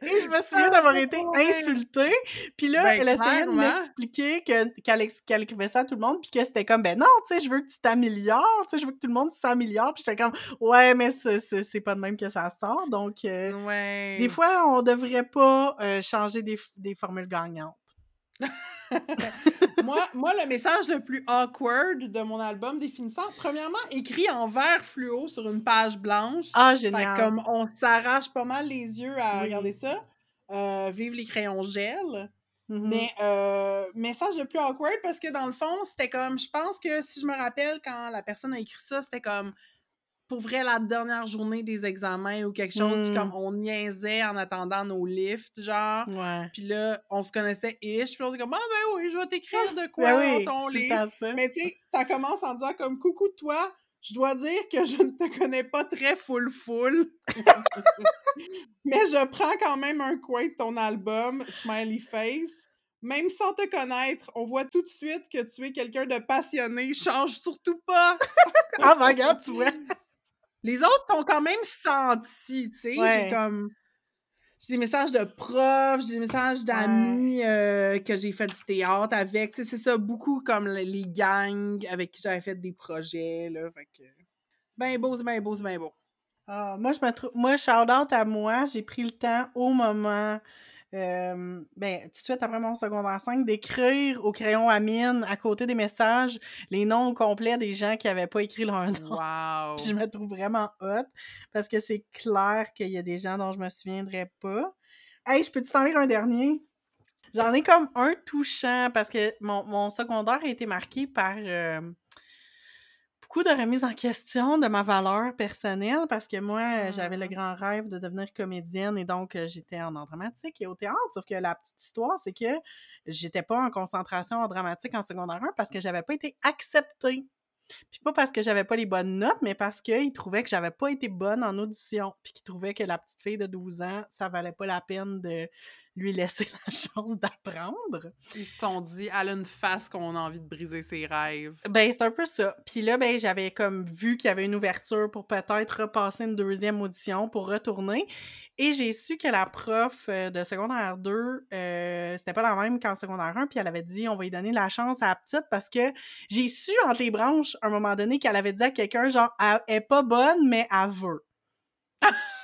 Speaker 2: Et je me souviens d'avoir été insultée. Puis là,
Speaker 1: Ben,
Speaker 2: elle essayait de m'expliquer que- qu'elle écrivait ça à tout le monde, puis que c'était comme, ben non, tu sais, je veux que tu t'améliores, tu sais, je veux que tout le monde s'améliore. Puis j'étais comme, ouais, mais c'est- pas de même que ça sort. Donc, euh,
Speaker 1: Ouais.
Speaker 2: des fois, on devrait pas euh, changer des formules gagnantes. [LAUGHS]
Speaker 1: moi, moi, le message le plus awkward de mon album définissant, premièrement, écrit en vert fluo sur une page blanche.
Speaker 2: Ah,
Speaker 1: Fait
Speaker 2: génial.
Speaker 1: comme on s'arrache pas mal les yeux à
Speaker 2: Oui.
Speaker 1: regarder ça. Euh, vive les crayons gel.
Speaker 2: Mhm.
Speaker 1: Mais euh, message le plus awkward parce que dans le fond, c'était comme, je pense que si je me rappelle quand la personne a écrit ça, c'était comme pour vrai la dernière journée des examens ou quelque chose, puis
Speaker 2: Mm.
Speaker 1: comme on niaisait en attendant nos lifts, genre.
Speaker 2: Ouais.
Speaker 1: Puis là, on se connaissait ish, puis on était comme, ah ben oui, je vais t'écrire de quoi
Speaker 2: Ben oui,
Speaker 1: dans ton livre? Mais tu sais, ça commence en disant comme, coucou toi, je dois dire que je ne te connais pas très full full. [LAUGHS] Mais je prends quand même un coin de ton album, Smiley Face. Même sans te connaître, on voit tout de suite que tu es quelqu'un de passionné. Change surtout pas!
Speaker 2: Ah, ben regarde, tu vois.
Speaker 1: Les autres sont quand même sentis, tu sais.
Speaker 2: Ouais.
Speaker 1: J'ai comme. J'ai des messages de profs, j'ai des messages d'amis euh, que j'ai fait du théâtre avec. Tu sais, c'est ça, beaucoup comme le- les gangs avec qui j'avais fait des projets, là. Fait que. Ben beau, c'est ben beau, c'est ben beau.
Speaker 2: Ah, moi, je me trouve. Moi, shout-out à moi, j'ai pris le temps au moment. Euh, ben, tout de suite après mon secondaire 5, d'écrire au crayon à mine, à côté des messages, les noms au complet des gens qui n'avaient pas écrit leur [LAUGHS] nom.
Speaker 1: Wow!
Speaker 2: Puis je me trouve vraiment hot parce que c'est clair qu'il y a des gens dont je me souviendrai pas. Hey, je peux-tu t'en lire un dernier? J'en ai comme un touchant parce que mon, mon secondaire a été marqué par euh, beaucoup de remises en question de ma valeur personnelle parce que moi, euh, j'avais le grand rêve de devenir comédienne et donc euh, j'étais en art dramatique et au théâtre. Sauf que la petite histoire, c'est que j'étais pas en concentration en dramatique en secondaire 1 parce que j'avais pas été acceptée. Puis pas parce que j'avais pas les bonnes notes, mais parce qu'ils trouvaient que j'avais pas été bonne en audition. Puis qu'ils trouvaient que la petite fille de 12 ans, ça valait pas la peine de lui laisser [LAUGHS] la chance d'apprendre.
Speaker 1: Ils se sont dit, elle a une face qu'on a envie de briser ses rêves.
Speaker 2: Ben, c'est un peu ça. Puis là, ben, j'avais comme vu qu'il y avait une ouverture pour peut-être repasser une deuxième audition pour retourner. Et j'ai su que la prof euh, de secondaire 2, euh, c'était pas la même qu'en secondaire 1, puis elle avait dit on va lui donner la chance à la petite parce que j'ai su entre les branches à un moment donné qu'elle avait dit à quelqu'un genre elle est pas bonne, mais elle veut. [LAUGHS]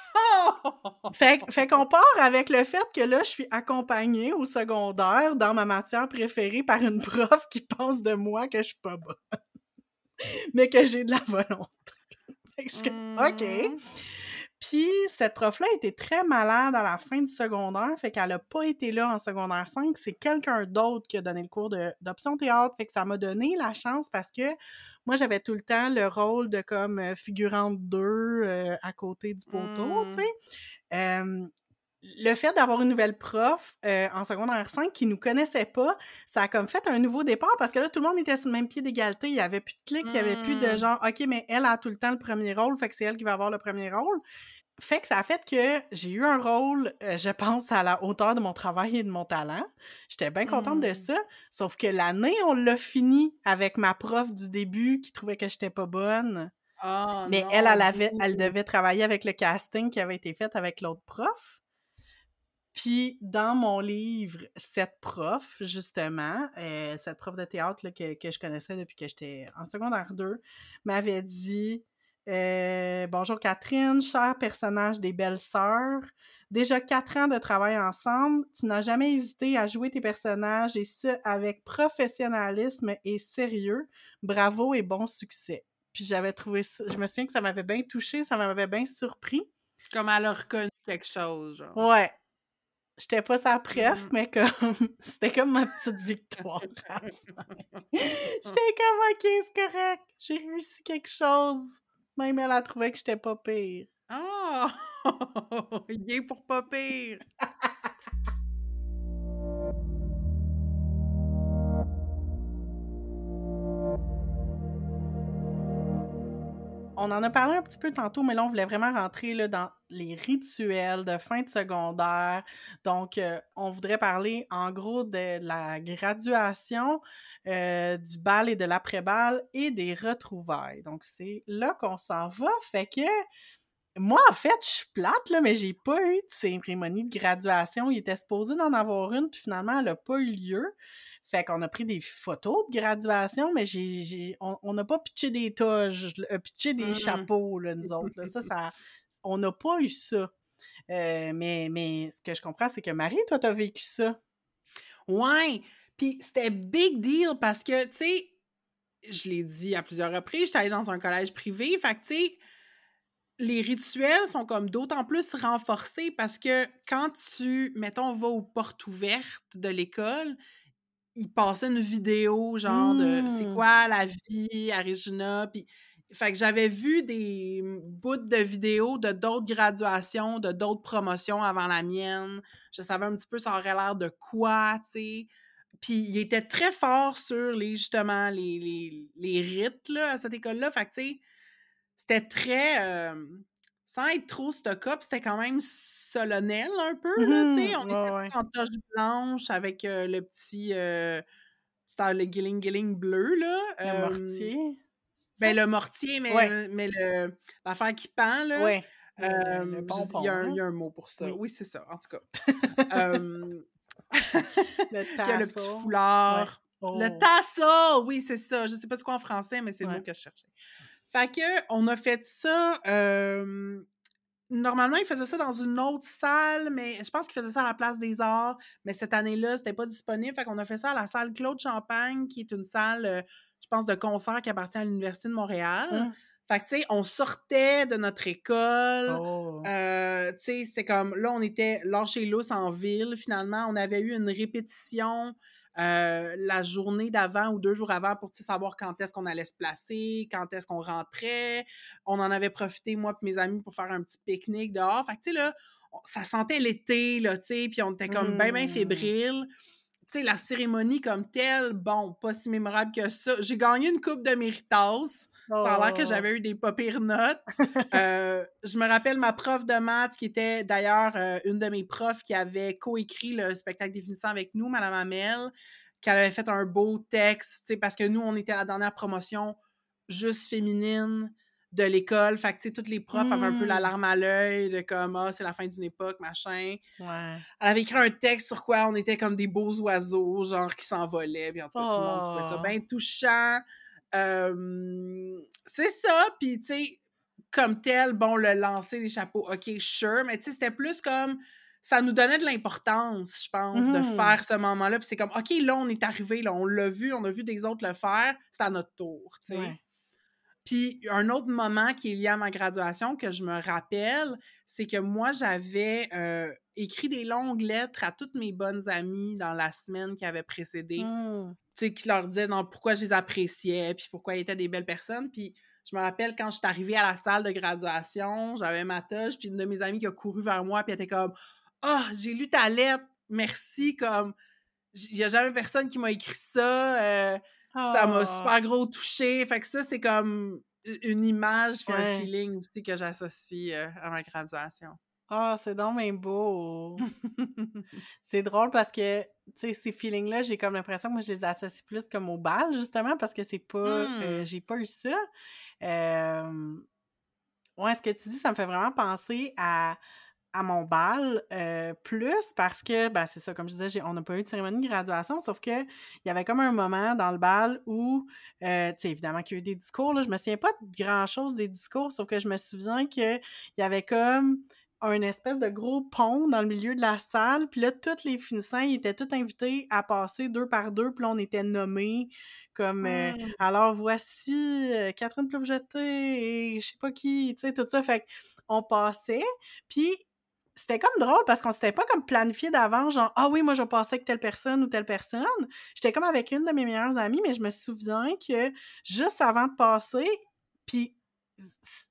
Speaker 2: [LAUGHS] Fait, qu'on part avec le fait que là, je suis accompagnée au secondaire dans ma matière préférée par une [LAUGHS] prof qui pense de moi que je suis pas bonne. [LAUGHS] Mais que j'ai de la volonté. OK. Puis cette prof-là était très malade à la fin du secondaire, fait qu'elle a pas été là en secondaire 5. C'est quelqu'un d'autre qui a donné le cours d'option théâtre, fait que ça m'a donné la chance parce que moi, j'avais tout le temps le rôle de comme euh, figurante 2 euh, à côté du poteau, tu sais. Euh, le fait d'avoir une nouvelle prof euh, en secondaire 5 qui nous connaissait pas, ça a comme fait un nouveau départ parce que là, tout le monde était sur le même pied d'égalité. Il y avait plus de clics, il y avait plus de
Speaker 1: Mm.
Speaker 2: genre, OK, mais elle a tout le temps le premier rôle, fait que c'est elle qui va avoir le premier rôle. Fait que ça a fait que j'ai eu un rôle, euh, je pense, à la hauteur de mon travail et de mon talent. J'étais bien contente de
Speaker 1: Mm.
Speaker 2: ça. Sauf que l'année, on l'a fini avec ma prof du début qui trouvait que j'étais pas bonne.
Speaker 1: Ah,
Speaker 2: Mais
Speaker 1: non,
Speaker 2: elle, elle, avait, elle devait travailler avec le casting qui avait été fait avec l'autre prof. Puis dans mon livre, cette prof, justement, euh, cette prof de théâtre là, que, que je connaissais depuis que j'étais en secondaire 2, m'avait dit euh, Bonjour Catherine, cher personnage des belles sœurs. Déjà quatre ans de travail ensemble, tu n'as jamais hésité à jouer tes personnages et ce, avec professionnalisme et sérieux. Bravo et bon succès. Puis j'avais trouvé ça, je me souviens que ça m'avait bien touché, ça m'avait bien surpris.
Speaker 1: Comme elle a reconnu quelque chose, genre.
Speaker 2: Ouais. J'étais pas sa preuve,
Speaker 1: Mhm.
Speaker 2: mais comme [LAUGHS] c'était comme ma petite victoire. [LAUGHS] J'étais comme ok, c'est correct. J'ai réussi quelque chose. Même elle a trouvé que j'étais pas pire.
Speaker 1: Oh! [LAUGHS] Il est pour pas pire!
Speaker 2: On en a parlé un petit peu tantôt, mais là, on voulait vraiment rentrer dans les rituels de fin de secondaire. Donc, euh, on voudrait parler en gros de la graduation, euh, du bal et de l'après-bal et des retrouvailles. Donc, c'est là qu'on s'en va. Fait que moi, en fait, je suis plate, là, mais j'ai pas eu de cérémonie de graduation. Il était supposé d'en avoir une, puis finalement, elle a pas eu lieu. Fait qu'on a pris des photos de graduation, mais j'ai, j'ai- on n'a pas pitché des toges, euh, pitché des
Speaker 1: Mhm.
Speaker 2: chapeaux, là, nous autres. là. Ça, ça, on n'a pas eu ça. Euh, mais, mais ce que je comprends, c'est que Marie, toi, t'as vécu ça.
Speaker 1: Ouais! Puis c'était big deal parce que, tu sais, je l'ai dit à plusieurs reprises, j'étais allée dans un collège privé, fait que, tu sais, les rituels sont comme d'autant plus renforcés parce que quand tu, mettons, vas aux portes ouvertes de l'école, il passait une vidéo, genre, de c'est
Speaker 2: Mm.
Speaker 1: quoi la vie à Regina, puis fait que j'avais vu des bouts de vidéos de d'autres graduations, de d'autres promotions avant la mienne. Je savais un petit peu ça aurait l'air de quoi, tu sais. Puis il était très fort sur les, justement, les, les, les rites, là, à cette école-là. Fait que, tu sais, c'était très... euh, sans être trop stock-up, c'était quand même solennel un peu, là, tu sais.
Speaker 2: Mhm,
Speaker 1: On
Speaker 2: ouais,
Speaker 1: était
Speaker 2: ouais.
Speaker 1: en toche blanche avec euh, le petit... euh, c'était le guiling-guiling bleu, là.
Speaker 2: Le
Speaker 1: euh,
Speaker 2: mortier.
Speaker 1: ben, le mortier, mais,
Speaker 2: Ouais.
Speaker 1: mais le, l'affaire qui pend, là. Sais-
Speaker 2: pompon,
Speaker 1: il, y a un,
Speaker 2: hein?
Speaker 1: y a un mot pour ça.
Speaker 2: Oui.
Speaker 1: Oui, c'est ça, en tout cas. [LAUGHS]
Speaker 2: Le [LAUGHS]
Speaker 1: il y a le petit
Speaker 2: tassel.
Speaker 1: foulard.
Speaker 2: Oh.
Speaker 1: Le tassel! Oui, c'est ça. Je sais pas c'est quoi en français, mais c'est le mot que je cherchais. Fait que, on a fait ça. euh, Normalement, ils faisaient ça dans une autre salle, mais je pense qu'ils faisaient ça à la place des arts. Mais cette année-là, c'était pas disponible. Fait qu'on a fait ça à la salle Claude Champagne, qui est une salle, euh, je pense, de concert qui appartient à l'Université de Montréal.
Speaker 2: Hein?
Speaker 1: Fait que, tu sais, on sortait de notre école.
Speaker 2: Oh.
Speaker 1: Euh, tu sais, c'était comme, là, on était lâché lousse en ville, finalement. On avait eu une répétition euh, la journée d'avant ou deux jours avant pour, savoir quand est-ce qu'on allait se placer, quand est-ce qu'on rentrait. On en avait profité, moi et mes amis, pour faire un petit pique-nique dehors. Fait que, tu sais, là, ça sentait l'été, là, tu sais, puis on était comme bien, bien
Speaker 2: Mm.
Speaker 1: fébrile. Tu sais, la cérémonie comme telle, bon, pas si mémorable que ça. J'ai gagné une coupe de Méritas. Ça a l'air que
Speaker 2: Oh.
Speaker 1: j'avais eu des pas pires notes. Euh, je me rappelle ma prof de maths, qui était d'ailleurs euh, une de mes profs qui avait coécrit le spectacle définissant avec nous, Madame Amel, qu'elle avait fait un beau texte, tu sais, parce que nous, on était à la dernière promotion juste féminine de l'école. Fait que, tu sais, toutes les profs avaient un peu la
Speaker 2: Mm.
Speaker 1: larme à l'œil de comme, ah, c'est la fin d'une époque, machin.
Speaker 2: Ouais.
Speaker 1: Elle avait écrit un texte sur quoi on était comme des beaux oiseaux, genre qui s'envolaient. Puis en tout cas, tout le monde trouvait ça
Speaker 2: Oh.
Speaker 1: bien touchant. Euh, c'est ça. Puis, tu sais, comme tel, bon, le lancer, les chapeaux, OK, sure. Mais tu sais, c'était plus comme. Ça nous donnait de l'importance, je pense, de
Speaker 2: Mhm.
Speaker 1: faire ce moment-là. Puis c'est comme, OK, là, on est arrivé, là, on l'a vu, on a vu des autres le faire, c'est à notre tour, tu sais.
Speaker 2: Ouais.
Speaker 1: Puis un autre moment qui est lié à ma graduation que je me rappelle, c'est que moi, j'avais euh, écrit des longues lettres à toutes mes bonnes amies dans la semaine qui avait précédé.
Speaker 2: Mm.
Speaker 1: Tu sais, qui leur disaient non, pourquoi je les appréciais, puis pourquoi ils étaient des belles personnes. Puis je me rappelle quand je suis arrivée à la salle de graduation, j'avais ma toge, puis une de mes amies qui a couru vers moi, puis elle était comme Ah, j'ai lu ta lettre, merci, comme il n'y a jamais personne qui m'a écrit ça. euh, ça m'a
Speaker 2: Oh.
Speaker 1: super gros touché. Fait que ça, c'est comme une image puis
Speaker 2: Ouais.
Speaker 1: un feeling aussi que j'associe euh, à ma graduation.
Speaker 2: Ah, c'est donc bien beau. [LAUGHS] C'est drôle parce que, tu sais, ces feelings-là, j'ai comme l'impression que moi, je les associe plus comme au bal, justement, parce que c'est pas... euh,
Speaker 1: Mm.
Speaker 2: j'ai pas eu ça. Euh, Ouais, ce que tu dis, ça me fait vraiment penser à, à mon bal, euh, plus parce que, ben, c'est ça, comme je disais, on n'a pas eu de cérémonie de graduation, sauf que il y avait comme un moment dans le bal où, euh, tu sais, évidemment qu'il y a eu des discours, là, je me souviens pas de grand-chose des discours, sauf que je me souviens qu'il y avait comme un espèce de gros pont dans le milieu de la salle, puis là, tous les finissants, ils étaient tous invités à passer deux par deux, puis là, on était nommés comme euh,
Speaker 1: Mmh.
Speaker 2: alors voici euh, Catherine Ploufjeté et je sais pas qui, tu sais, tout ça. Fait qu'on passait, puis c'était comme drôle parce qu'on s'était pas comme planifié d'avant, genre ah oui, moi je vais passer avec telle personne ou telle personne. J'étais comme avec une de mes meilleures amies, mais je me souviens que juste avant de passer, puis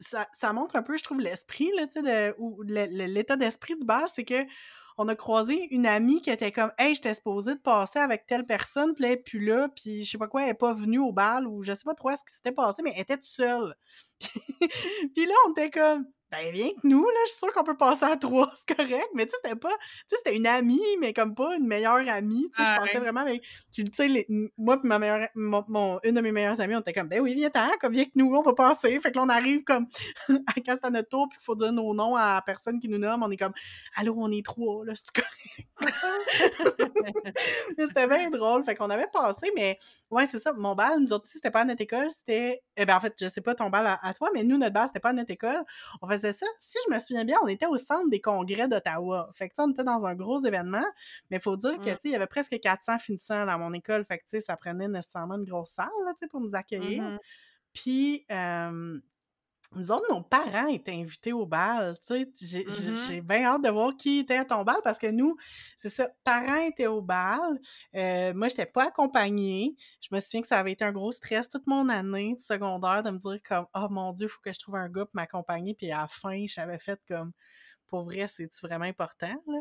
Speaker 2: ça, ça montre un peu, je trouve, l'esprit, là, tu sais, ou l'état d'esprit du bal, c'est que on a croisé une amie qui était comme Hey, j'étais supposée de passer avec telle personne, puis elle plus là, puis je sais pas quoi, elle est pas venue au bal, ou je sais pas trop ce qui s'était passé, mais elle était toute seule. [LAUGHS] puis là, on était comme Ben, viens que nous, là, je suis sûre qu'on peut passer à trois, [LAUGHS] c'est correct, mais tu sais, c'était pas, tu sais, c'était une amie, mais comme pas une meilleure amie, tu sais, je pensais vraiment avec, tu sais, moi puis ma meilleure, mon, mon- une de mes meilleures amies, on était comme Ben oui, viens-t'en, comme viens que nous, on va passer, fait que là, on arrive comme, [LAUGHS] quand c'est à notre tour, puis qu'il faut dire nos noms à la personne qui nous nomme, on est comme Allô, on est trois, là, c'est correct? [LAUGHS] Mais c'était bien drôle. Fait qu'on avait passé, mais ouais, c'est ça. Mon bal, nous autres aussi, c'était pas à notre école. C'était. Eh ben, en fait, je sais pas ton bal à, à toi, mais nous, notre bal, c'était pas à notre école. On faisait ça. Si je me souviens bien, on était au centre des congrès d'Ottawa. Fait que, on était dans un gros événement. Mais il faut dire que,
Speaker 1: Mm.
Speaker 2: il y avait presque 400 finissants dans mon école. Fait que, tu sais, ça prenait nécessairement une grosse salle, là, pour nous accueillir.
Speaker 1: Mhm.
Speaker 2: Puis, euh, nous autres, nos parents étaient invités au bal, tu sais. J'ai j'ai- bien hâte de voir qui était à ton bal parce que nous, c'est ça, parents étaient au bal. Euh, moi, j'étais pas accompagnée. Je me souviens que ça avait été un gros stress toute mon année de secondaire de me dire comme « Oh mon Dieu, il faut que je trouve un gars pour m'accompagner. » Puis à la fin, j'avais fait comme « Pour vrai, c'est-tu vraiment important? » là?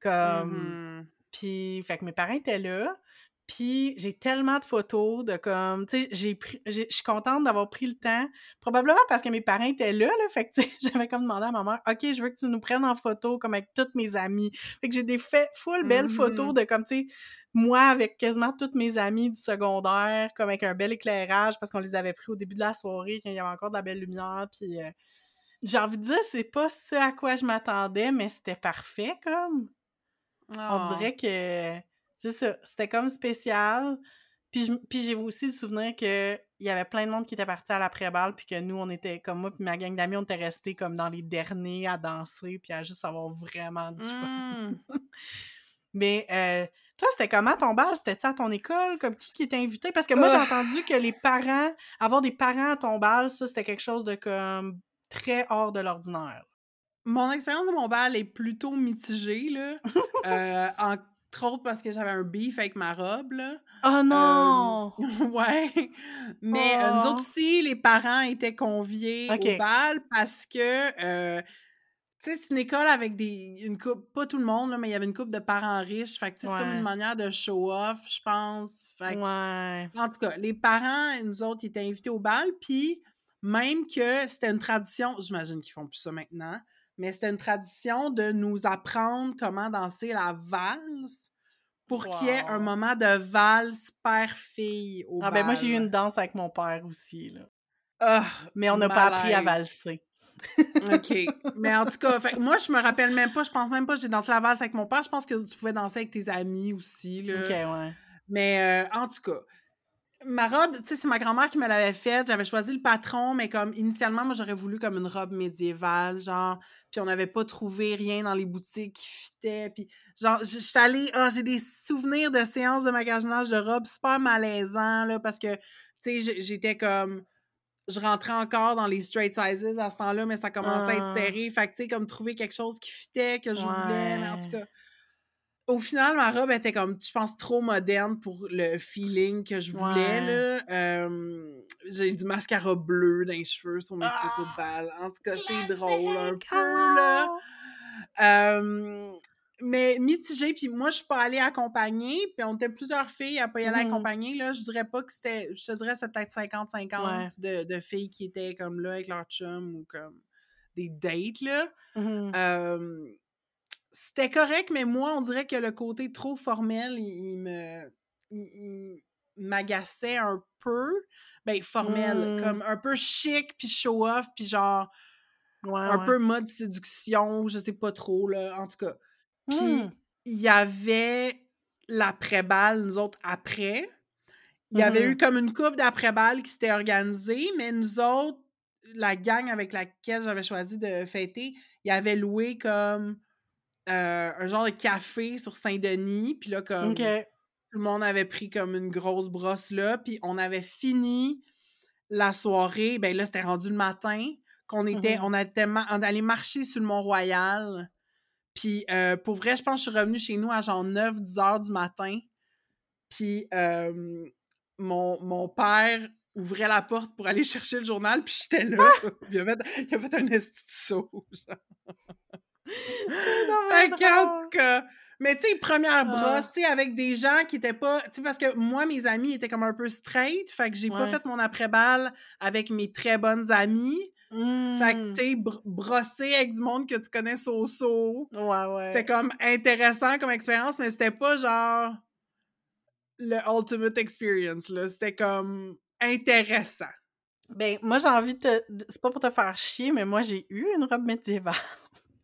Speaker 2: Comme...
Speaker 1: Mhm.
Speaker 2: Puis, fait que mes parents étaient là. Puis, j'ai tellement de photos de comme, tu sais, j'ai pris, je suis contente d'avoir pris le temps. Probablement parce que mes parents étaient là, là. Fait que, tu sais, [LAUGHS] j'avais comme demandé à ma mère, OK, je veux que tu nous prennes en photo, comme avec toutes mes amies. Fait que j'ai des fait, full belles photos de comme, tu sais, moi avec quasiment toutes mes amies du secondaire, comme avec un bel éclairage parce qu'on les avait pris au début de la soirée quand il y avait encore de la belle lumière. Puis, euh, j'ai envie de dire, c'est pas ce à quoi je m'attendais, mais c'était parfait, comme. On
Speaker 1: Ah.
Speaker 2: dirait que, c'est ça, c'était comme spécial. Puis, j'ai aussi le souvenir que il y avait plein de monde qui était parti à l'après-balle, puis que nous, on était, comme moi puis ma gang d'amis, on était restés comme dans les derniers à danser, puis à juste avoir vraiment du fun.
Speaker 1: Mm. [LAUGHS]
Speaker 2: Mais euh, toi, c'était comment ton bal? C'était-tu à ton école? Comme qui qui était invité? Parce que moi, j'ai
Speaker 1: Ah.
Speaker 2: entendu que les parents, avoir des parents à ton bal, ça, c'était quelque chose de comme très hors de l'ordinaire.
Speaker 1: Mon expérience de mon bal est plutôt mitigée, là. [LAUGHS] Euh, autres parce que j'avais un beef avec ma robe, là.
Speaker 2: Oh non!
Speaker 1: Euh, [LAUGHS] ouais. Mais euh, nous
Speaker 2: Oh.
Speaker 1: autres aussi, les parents étaient conviés au bal parce que, euh, tu sais, c'est une école avec des, une coupe, pas tout le monde, là, mais il y avait une couple de parents riches. Fait que, tu sais, c'est comme une manière de show-off, je pense. Fait que,
Speaker 2: Ouais.
Speaker 1: en tout cas, les parents, nous autres, ils étaient invités au bal, puis même que c'était une tradition, j'imagine qu'ils font plus ça maintenant, mais c'était une tradition de nous apprendre comment danser la valse pour qu'il y ait un moment de valse père-fille au
Speaker 2: Ah ben moi, j'ai eu une danse avec mon père aussi, là.
Speaker 1: Ah,
Speaker 2: Mais on n'a pas appris à valser.
Speaker 1: OK. [LAUGHS] Mais en tout cas, fait moi, je me rappelle même pas, je pense même pas que j'ai dansé la valse avec mon père. Je pense que tu pouvais danser avec tes amis aussi, là.
Speaker 2: OK, ouais.
Speaker 1: Mais euh, en tout cas, ma robe, tu sais, c'est ma grand-mère qui me l'avait faite. J'avais choisi le patron, mais comme initialement, moi, j'aurais voulu comme une robe médiévale, genre. Puis on n'avait pas trouvé rien dans les boutiques qui fitait. Puis genre, j'étais allée, ah, j'ai des souvenirs de séances de magasinage de robes super malaisants, là, parce que, tu sais, j'étais comme. Je rentrais encore dans les straight sizes à ce temps-là, mais ça commençait à être
Speaker 2: Ah.
Speaker 1: serré. Fait que, tu sais, comme trouver quelque chose qui fitait, que je voulais. Mais en tout cas, au final, ma robe était comme, je pense, trop moderne pour le feeling que je voulais.
Speaker 2: Ouais.
Speaker 1: Euh, j'ai du mascara bleu dans les cheveux sur mes photos de
Speaker 2: Ah!
Speaker 1: balle. En tout cas, c'est drôle un peu. là.
Speaker 2: Ah!
Speaker 1: Euh, mais mitigé, puis moi, je suis pas allée accompagner, puis on était plusieurs filles à pas y aller
Speaker 2: Mhm.
Speaker 1: accompagner. Là, je dirais pas que c'était, je te dirais, c'est peut-être 50-50 de, de filles qui étaient comme là avec leur chum ou comme des dates, là. Euh, c'était correct, mais moi, on dirait que le côté trop formel, il, il me. il- il m'agaçait un peu. Ben, formel,
Speaker 2: Mm.
Speaker 1: comme un peu chic, puis show-off, puis genre. un
Speaker 2: ouais.
Speaker 1: peu mode séduction, je sais pas trop, là, en tout cas. Puis,
Speaker 2: Mmh.
Speaker 1: il y avait l'après-balle, nous autres, après. Il y avait
Speaker 2: Mmh
Speaker 1: eu comme une couple d'après-balle qui s'était organisée, mais nous autres, la gang avec laquelle j'avais choisi de fêter, ils avaient loué comme euh, un genre de café sur Saint-Denis. Puis là, comme tout le monde avait pris comme une grosse brosse là. Puis on avait fini la soirée. Ben là, c'était rendu le matin qu'on était,
Speaker 2: Mhm.
Speaker 1: on était ma- on allait marcher sur le Mont-Royal. Puis euh, pour vrai, je pense que je suis revenue chez nous à genre 9-10 heures du matin. Puis euh, mon, mon père ouvrait la porte pour aller [LAUGHS] chercher le journal, puis j'étais là. Puis [LAUGHS] il, a fait, il a fait un esti de saut, genre. Fait cas, mais tu sais, première
Speaker 2: Ah.
Speaker 1: brosse, tu sais, avec des gens qui étaient pas. Tu sais, parce que moi, mes amis étaient comme un peu straight. Fait que j'ai pas fait mon après-balle avec mes très bonnes amies. Fait que,
Speaker 2: Mmh.
Speaker 1: tu sais, br- brosser avec du monde que tu connais so-so.
Speaker 2: Ouais, ouais.
Speaker 1: C'était comme intéressant comme expérience, mais c'était pas genre le ultimate experience, là. C'était comme intéressant.
Speaker 2: Ben, moi, j'ai envie de te... C'est pas pour te faire chier, mais moi, j'ai eu une robe médiévale.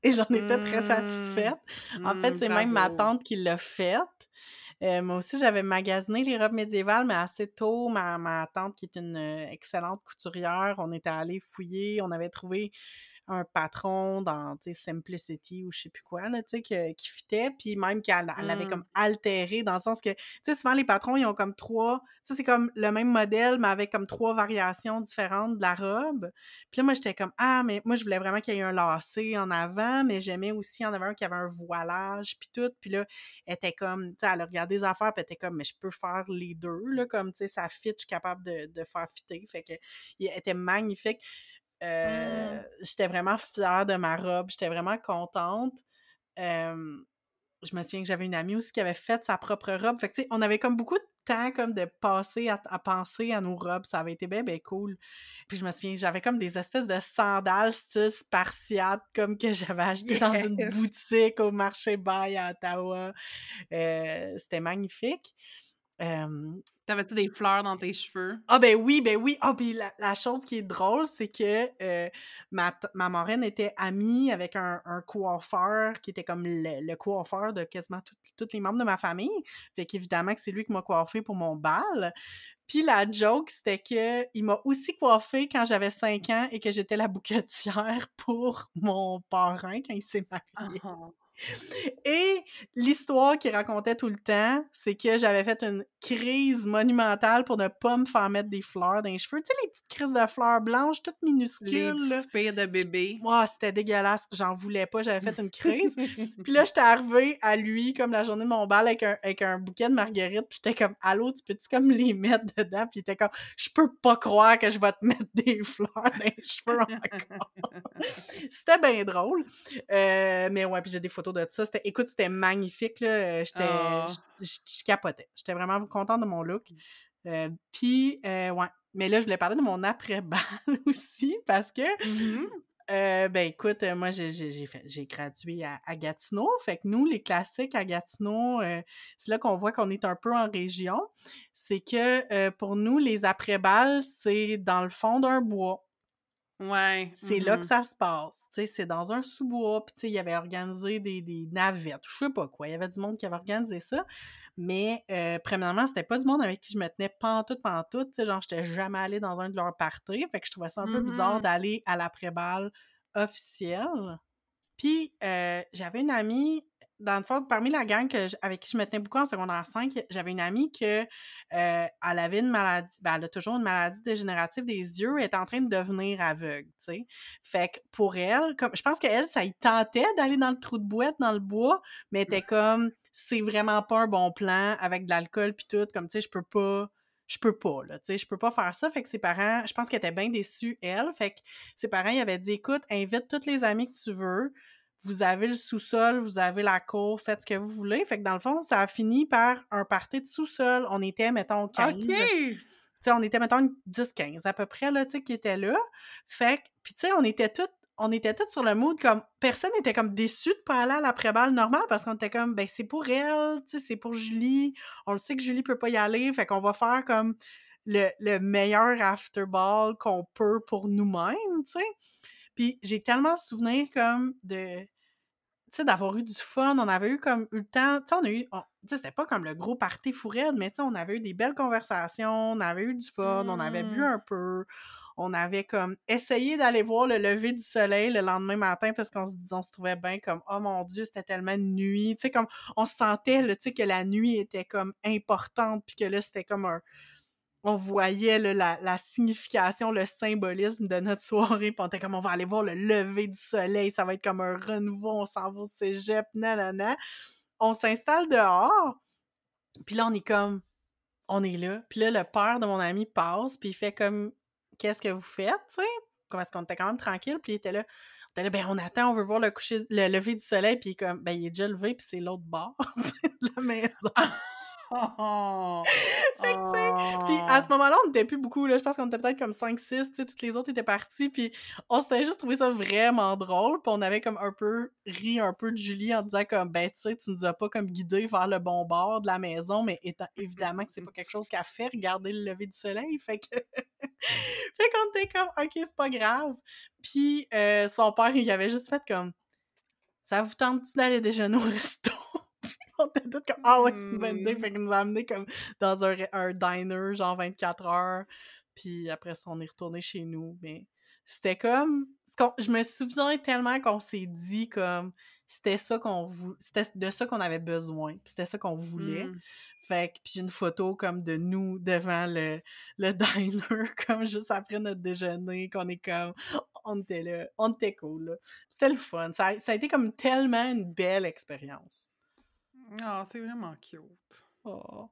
Speaker 2: Et j'en étais très
Speaker 1: Mmh.
Speaker 2: satisfaite. En fait,
Speaker 1: Mmh,
Speaker 2: c'est même ma tante qui l'a faite. Euh, moi aussi, j'avais magasiné les robes médiévales, mais assez tôt, ma, ma tante, qui est une euh, excellente couturière, on était allé fouiller, on avait trouvé un patron dans, tu sais, Simplicity ou je sais plus quoi, là, tu sais, que- qui fitait, puis même qu'elle elle avait
Speaker 1: Mmh.
Speaker 2: comme altéré, dans le sens que, tu sais, souvent, les patrons, ils ont comme trois, tu sais, c'est comme le même modèle, mais avec comme trois variations différentes de la robe. Puis là, moi, j'étais comme, ah, mais moi, je voulais vraiment qu'il y ait un lacet en avant, mais j'aimais aussi, y en avait un qui avait un voilage, puis tout. Puis là, elle était comme, tu sais, elle a regardé les affaires, puis elle était comme, mais je peux faire les deux, là, comme, tu sais, ça fit, je suis capable de, de faire fitter. Fait que, il était magnifique. Euh,
Speaker 1: Mmh.
Speaker 2: J'étais vraiment fière de ma robe, j'étais vraiment contente. Euh, je me souviens que j'avais une amie aussi qui avait fait sa propre robe. Fait que, tu sais, on avait comme beaucoup de temps comme de passer à, à penser à nos robes. Ça avait été bien, bien cool. Puis je me souviens, j'avais comme des espèces de sandales style spartiate comme que [LAUGHS] j'avais [LAUGHS] acheté dans une boutique au marché Baye à Ottawa. Euh, C'était magnifique. Euh,
Speaker 1: T'avais-tu des fleurs dans tes cheveux?
Speaker 2: ah ben oui, ben oui. Ah puis la, la chose qui est drôle, c'est que euh, ma, ma marraine était amie avec un, un coiffeur qui était comme le, le coiffeur de quasiment tous les membres de ma famille. Fait qu'évidemment que c'est lui qui m'a coiffé pour mon bal. Puis la joke, c'était que il m'a aussi coiffé quand j'avais 5 ans et que j'étais la bouquetière [LAUGHS] pour mon parrain quand il s'est marié.
Speaker 1: Ah.
Speaker 2: Et l'histoire qu'il racontait tout le temps, c'est que j'avais fait une crise monumentale pour ne pas me faire mettre des fleurs dans les cheveux. Tu sais, les petites crises de fleurs blanches, toutes
Speaker 1: Les
Speaker 2: minuscules.
Speaker 1: soupir de bébé.
Speaker 2: Moi, c'était dégueulasse. J'en voulais pas. J'avais fait une crise. [LAUGHS] Puis là, j'étais arrivée à lui, comme la journée de mon bal, avec un, avec un bouquet de marguerites. Puis j'étais comme, allô, tu peux-tu comme les mettre dedans? Puis il était comme, je peux pas croire que je vais te mettre des [LAUGHS] fleurs dans les cheveux encore. [LAUGHS] c'était bien drôle. Euh, mais ouais, puis j'ai des photos de ça. C'était, écoute, c'était magnifique. Là. Euh, J'étais,
Speaker 1: Ah.
Speaker 2: je- capotais. J'étais vraiment contente de mon look. Euh, puis, euh, ouais. Mais là, je voulais parler de mon après-bal [LAUGHS] aussi parce que euh, ben écoute, moi j'ai j'ai- j'ai fait- j'ai gradué à, à Gatineau. Fait que nous, les classiques à Gatineau, c'est là qu'on voit qu'on est un peu en région. C'est que pour nous, les après-balles, c'est dans le fond d'un bois.
Speaker 1: Ouais.
Speaker 2: C'est là que ça se passe. C'est dans un sous-bois. Puis, il y avait organisé des, des navettes. Je sais pas quoi. Il y avait du monde qui avait organisé ça. Mais, euh, premièrement, c'était pas du monde avec qui je me tenais pantoute, pantoute. Tu sais, genre, j'étais jamais allée dans un de leurs parties. Fait que je trouvais ça un peu bizarre
Speaker 1: Mhm.
Speaker 2: d'aller à l'après-balle officielle. Puis, euh, j'avais une amie, dans le fond, parmi la gang que avec qui je me tenais beaucoup en secondaire 5, j'avais une amie que euh, elle avait une maladie, ben, elle a toujours une maladie dégénérative des yeux, elle est en train de devenir aveugle, tu sais. Fait que pour elle, comme je pense qu'elle, ça y tentait d'aller dans le trou de boîte, dans le bois, mais elle était comme, c'est vraiment pas un bon plan avec de l'alcool puis tout, comme, tu sais, je peux pas je peux pas, là, tu sais, je peux pas faire ça. Fait que ses parents, je pense qu'elle était bien déçue, elle. Fait que ses parents, ils avaient dit, écoute, invite toutes les amies que tu veux. Vous avez le sous-sol, vous avez la cour, faites ce que vous voulez. Fait que dans le fond, ça a fini par un party de sous-sol. On était, mettons, 15.
Speaker 1: OK!
Speaker 2: Tu sais, on était, mettons, 10-15 à peu près, là, tu sais, qui étaient là. Fait que, puis tu sais, on était toutes on était tous sur le mood comme personne n'était comme déçu de pas aller à l'après-balle normale parce qu'on était comme ben c'est pour elle, tu sais, c'est pour Julie. On le sait que Julie peut pas y aller, fait qu'on va faire comme le, le meilleur after-ball qu'on peut pour nous-mêmes, tu sais. Puis j'ai tellement souvenir comme de tu sais, d'avoir eu du fun. On avait eu comme eu le temps. Tu sais, on a eu. Tu sais, c'était pas comme le gros party fourette, mais tu sais, on avait eu des belles conversations, on avait eu du fun, on avait bu
Speaker 1: Mmh.
Speaker 2: un peu. On avait comme essayé d'aller voir le lever du soleil le lendemain matin parce qu'on se disait, on se trouvait bien comme, oh mon Dieu, c'était tellement de nuit. Tu sais, comme, on se sentait, tu sais, que la nuit était comme importante, puis que là, c'était comme un. On voyait la, signification, le symbolisme de notre soirée, puis on était comme, on va aller voir le lever du soleil, ça va être comme un renouveau, on s'en va au cégep, nanana. On s'installe dehors, puis là, on est comme, on est là. Puis là, le père de mon ami passe, puis il fait comme, qu'est-ce que vous faites, tu sais? Comme est-ce qu'on était quand même tranquille, puis il était là. On était là, ben on attend, on veut voir le coucher, le lever du soleil, puis comme, ben il est déjà levé, puis c'est l'autre bord [LAUGHS] de la maison. [LAUGHS] Fait que, tu sais, Puis à ce moment-là, on n'était plus beaucoup, là. Je pense qu'on était peut-être comme 5-6, tu sais, toutes les autres étaient parties, puis on s'était juste trouvé ça vraiment drôle, puis on avait comme un peu ri un peu de Julie en disant comme, ben, tu sais, tu nous as pas comme guidé vers le bon bord de la maison, mais étant évidemment que c'est pas quelque chose qu'elle fait, regarder le lever du soleil, [LAUGHS] fait que... fait qu'on était comme, ok, c'est pas grave. Puis euh, son père, il avait juste fait comme, ça vous tente-tu d'aller déjeuner au resto? [LAUGHS] on était tous comme ah ouais c'est une bonne idée.
Speaker 1: Mmh.
Speaker 2: fait qu'il nous a amenés comme dans un, un diner genre 24 heures. Puis après ça on est retourné chez nous. Mais c'était comme je me souviens tellement qu'on s'est dit comme c'était ça qu'on vou- c'était de ça qu'on avait besoin puis c'était ça qu'on voulait.
Speaker 1: Mmh.
Speaker 2: fait que puis j'ai une photo comme de nous devant le, le [LAUGHS] diner comme juste après notre déjeuner qu'on est comme on était là on était cool c'était le fun. Ça, ça a été comme tellement une belle expérience
Speaker 1: Ah, c'est vraiment cute.
Speaker 2: Oh.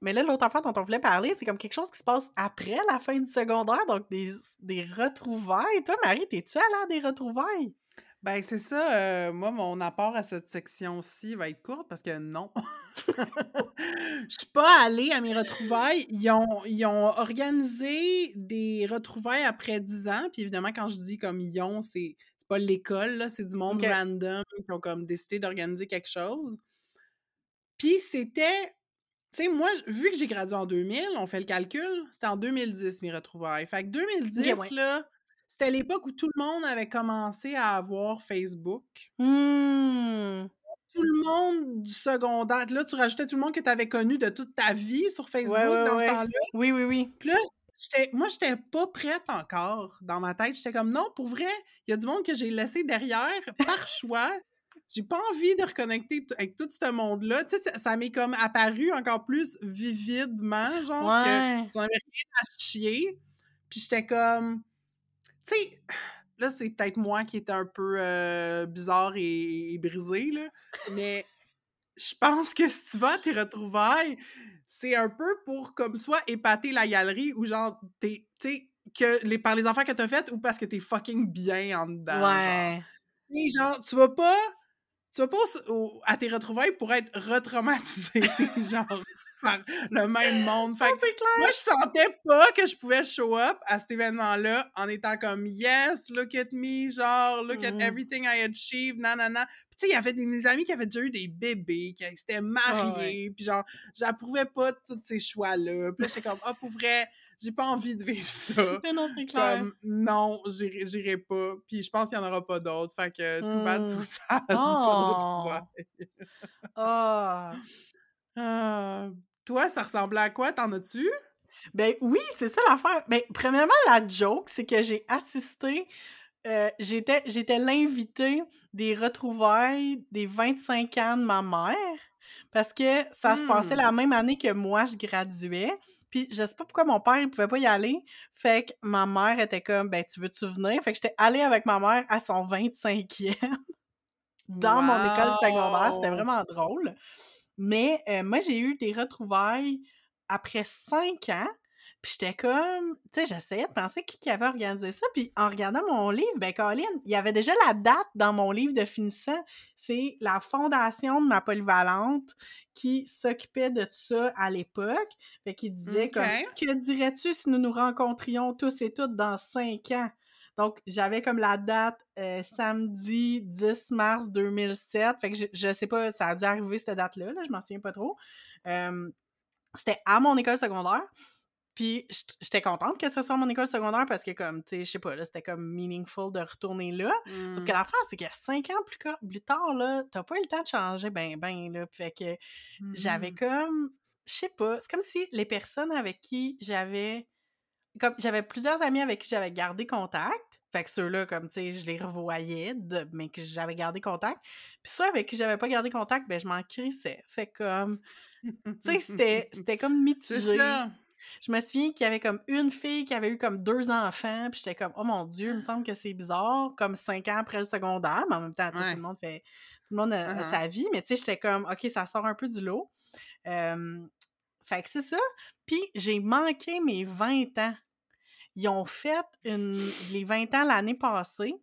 Speaker 2: Mais là, l'autre affaire dont on voulait parler, c'est comme quelque chose qui se passe après la fin du secondaire, donc des, des retrouvailles. Toi, Marie, t'es-tu allée à des retrouvailles?
Speaker 1: Ben, c'est ça, euh, moi, mon apport à cette section-ci va être court parce que non. [LAUGHS] Je suis pas allée à mes retrouvailles. Ils ont, ils ont organisé des retrouvailles après 10 ans. Puis évidemment, quand je dis comme ils ont, c'est c'est pas l'école, là, c'est du monde random qui ont comme décidé d'organiser quelque chose. Puis c'était, tu sais, moi, vu que j'ai gradué en 2000, on fait le calcul, c'était en 2010 mes retrouvailles. Fait que 2010,
Speaker 2: Ok, ouais.
Speaker 1: là, c'était l'époque où tout le monde avait commencé à avoir Facebook.
Speaker 2: Hmm.
Speaker 1: Tout le monde du secondaire. Là, tu rajoutais tout le monde que tu avais connu de toute ta vie sur Facebook
Speaker 2: Ouais, ouais,
Speaker 1: dans ce temps-là.
Speaker 2: Oui, oui, oui.
Speaker 1: Puis là, j'étais- moi, j'étais pas prête encore dans ma tête. J'étais comme, non, pour vrai, il y a du monde que j'ai laissé derrière par [LAUGHS] choix. J'ai pas envie de reconnecter avec tout ce monde-là. Tu sais, ça, ça m'est comme apparu encore plus vividement, genre, que
Speaker 2: Ouais.
Speaker 1: j'en avais rien à chier. Puis j'étais comme, tu sais, là, c'est peut-être moi qui étais un peu euh, bizarre et, et brisée, là. Mais je pense que si tu vas à tes retrouvailles, c'est un peu pour, comme, soit épater la galerie ou genre, t'es, tu sais, que les, par les affaires que t'as faites ou parce que t'es fucking bien en dedans. Genre.
Speaker 2: Ouais.
Speaker 1: Et genre, tu vas pas, tu vas pas au- à tes retrouvailles pour être retraumatisé, [LAUGHS] genre, par le même monde. Fait
Speaker 2: Ah,
Speaker 1: que moi, je sentais pas que je pouvais show up à cet événement-là en étant comme yes, look at me, genre, look at
Speaker 2: Mhm.
Speaker 1: everything I achieved, nanana. Puis tu sais, il y avait des, mes amis qui avaient déjà eu des bébés, qui s'étaient mariés, puis genre, j'approuvais pas tous ces choix-là. Puis là, j'étais comme, ah, pour vrai, j'ai pas envie de vivre ça. [LAUGHS]
Speaker 2: Mais non, c'est clair.
Speaker 1: Comme, non, j'irai pas. Puis je pense qu'il y en aura pas d'autres. Fait que tout bad,
Speaker 2: Hmm. [LAUGHS]
Speaker 1: tout sad, pas de
Speaker 2: Oh.
Speaker 1: retrouvailles.
Speaker 2: Ah.
Speaker 1: Toi, ça ressemblait à quoi? T'en as-tu?
Speaker 2: Ben oui, c'est ça l'affaire. Ben, premièrement, la joke, c'est que j'ai assisté, euh, j'étais, j'étais l'invitée des retrouvailles des 25 ans de ma mère, parce que ça se passait
Speaker 1: Hmm.
Speaker 2: la même année que moi, je graduais. Puis je sais pas pourquoi mon père, il pouvait pas y aller. Fait que ma mère était comme, ben, tu veux-tu venir? Fait que j'étais allée avec ma mère à son 25e [LAUGHS] dans mon école secondaire. C'était vraiment drôle. Mais euh, moi, j'ai eu des retrouvailles après cinq ans. Puis j'étais comme, tu sais, j'essayais de penser qui, qui avait organisé ça. Puis en regardant mon livre, ben Colin, il y avait déjà la date dans mon livre de finissant. C'est la fondation de ma polyvalente qui s'occupait de ça à l'époque. Fait qu'il disait comme, que dirais-tu si nous nous rencontrions tous et toutes dans cinq ans? Donc, j'avais comme la date euh, samedi 10 mars 2007. Fait que je, je sais pas, ça a dû arriver cette date-là, là, je m'en souviens pas trop. Euh, C'était à mon école secondaire. Puis j'étais contente que ce soit mon école secondaire parce que, comme, tu sais, je sais pas, là, c'était comme meaningful de retourner là. Sauf que
Speaker 1: Mmh.
Speaker 2: la fin, c'est que cinq ans plus tard, là, t'as pas eu le temps de changer ben, ben, là. Fait que j'avais
Speaker 1: Mmh
Speaker 2: comme, je sais pas, c'est comme si les personnes avec qui j'avais, comme, j'avais plusieurs amis avec qui j'avais gardé contact. Fait que ceux-là, comme, tu sais, je les revoyais, de- mais que j'avais gardé contact. Puis ceux avec qui j'avais pas gardé contact, ben, je m'en crissais. Fait comme, tu sais, c'était [LAUGHS] c'était comme mitigé.
Speaker 1: ça!
Speaker 2: Je me souviens qu'il y avait comme une fille qui avait eu comme deux enfants, puis j'étais comme « Oh mon Dieu, il me semble que c'est bizarre, comme cinq ans après le secondaire. » Mais en même temps, tout le monde fait... Tout le monde a, a
Speaker 1: Uh-huh.
Speaker 2: sa vie, mais tu sais, j'étais comme « OK, ça sort un peu du lot. Euh, Fait que c'est ça. Puis j'ai manqué mes 20 ans. Ils ont fait une, les 20 ans l'année passée.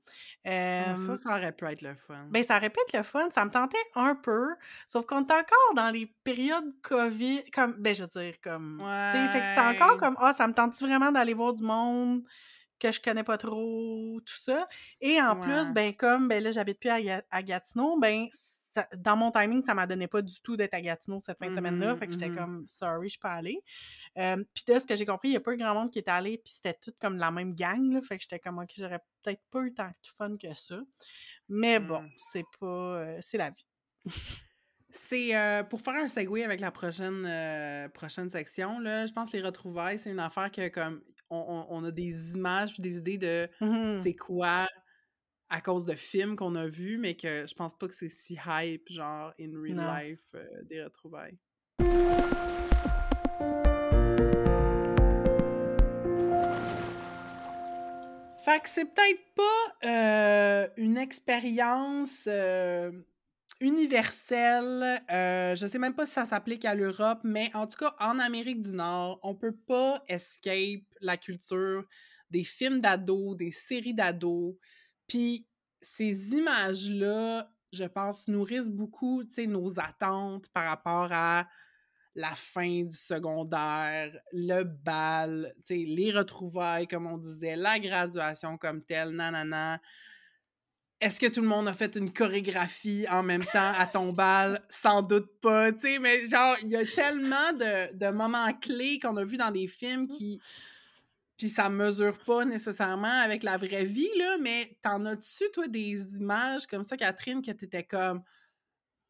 Speaker 1: Ah,
Speaker 2: Euh,
Speaker 1: ça, ça aurait pu être le fun.
Speaker 2: ben, ça répète le fun, ça me tentait un peu, sauf qu'on est encore dans les périodes COVID, comme, ben, je veux dire, comme, fait que c'était encore
Speaker 1: Ouais.
Speaker 2: comme, ah, ça me tente vraiment d'aller voir du monde que je connais pas trop, tout ça? Et en plus,
Speaker 1: Ouais.
Speaker 2: ben, comme, ben là, j'habite plus à, Ga- à Gatineau, ben, ça- dans mon timing, ça m'a donné pas du tout d'être à Gatineau cette fin de semaine-là,
Speaker 1: Mhm,
Speaker 2: fait que j'étais
Speaker 1: mhm.
Speaker 2: comme, sorry, je pas allée. Euh, puis de ce que j'ai compris, il y a pas eu grand monde qui est allé, puis c'était tout comme la même gang, là, fait que j'étais comme, ok, j'aurais peut-être pas eu tant de fun que ça. Mais bon,
Speaker 1: Mm.
Speaker 2: c'est pas. euh, c'est la vie.
Speaker 1: C'est euh, pour faire un segue avec la prochaine, euh, prochaine section, là, je pense que les retrouvailles, c'est une affaire que comme on, on- on a des images des idées de
Speaker 2: Mhm.
Speaker 1: c'est quoi à cause de films qu'on a vus, mais que je pense pas que c'est si hype, genre in real
Speaker 2: Non.
Speaker 1: life, euh, des retrouvailles. Fait que c'est peut-être pas euh, une expérience euh, universelle. euh, je sais même pas si ça s'applique à l'Europe, mais en tout cas, en Amérique du Nord, on peut pas escape la culture des films d'ados, des séries d'ados. Puis ces images-là, je pense, nourrissent beaucoup, nos attentes par rapport à la fin du secondaire, le bal, les retrouvailles, comme on disait, la graduation comme telle, nanana. Est-ce que tout le monde a fait une chorégraphie en même temps à ton bal? [LAUGHS] Sans doute pas, tu sais, mais genre, il y a tellement de, de moments clés qu'on a vus dans des films qui... Puis ça mesure pas nécessairement avec la vraie vie, là, mais t'en as-tu, toi, des images comme ça, Catherine, que t'étais comme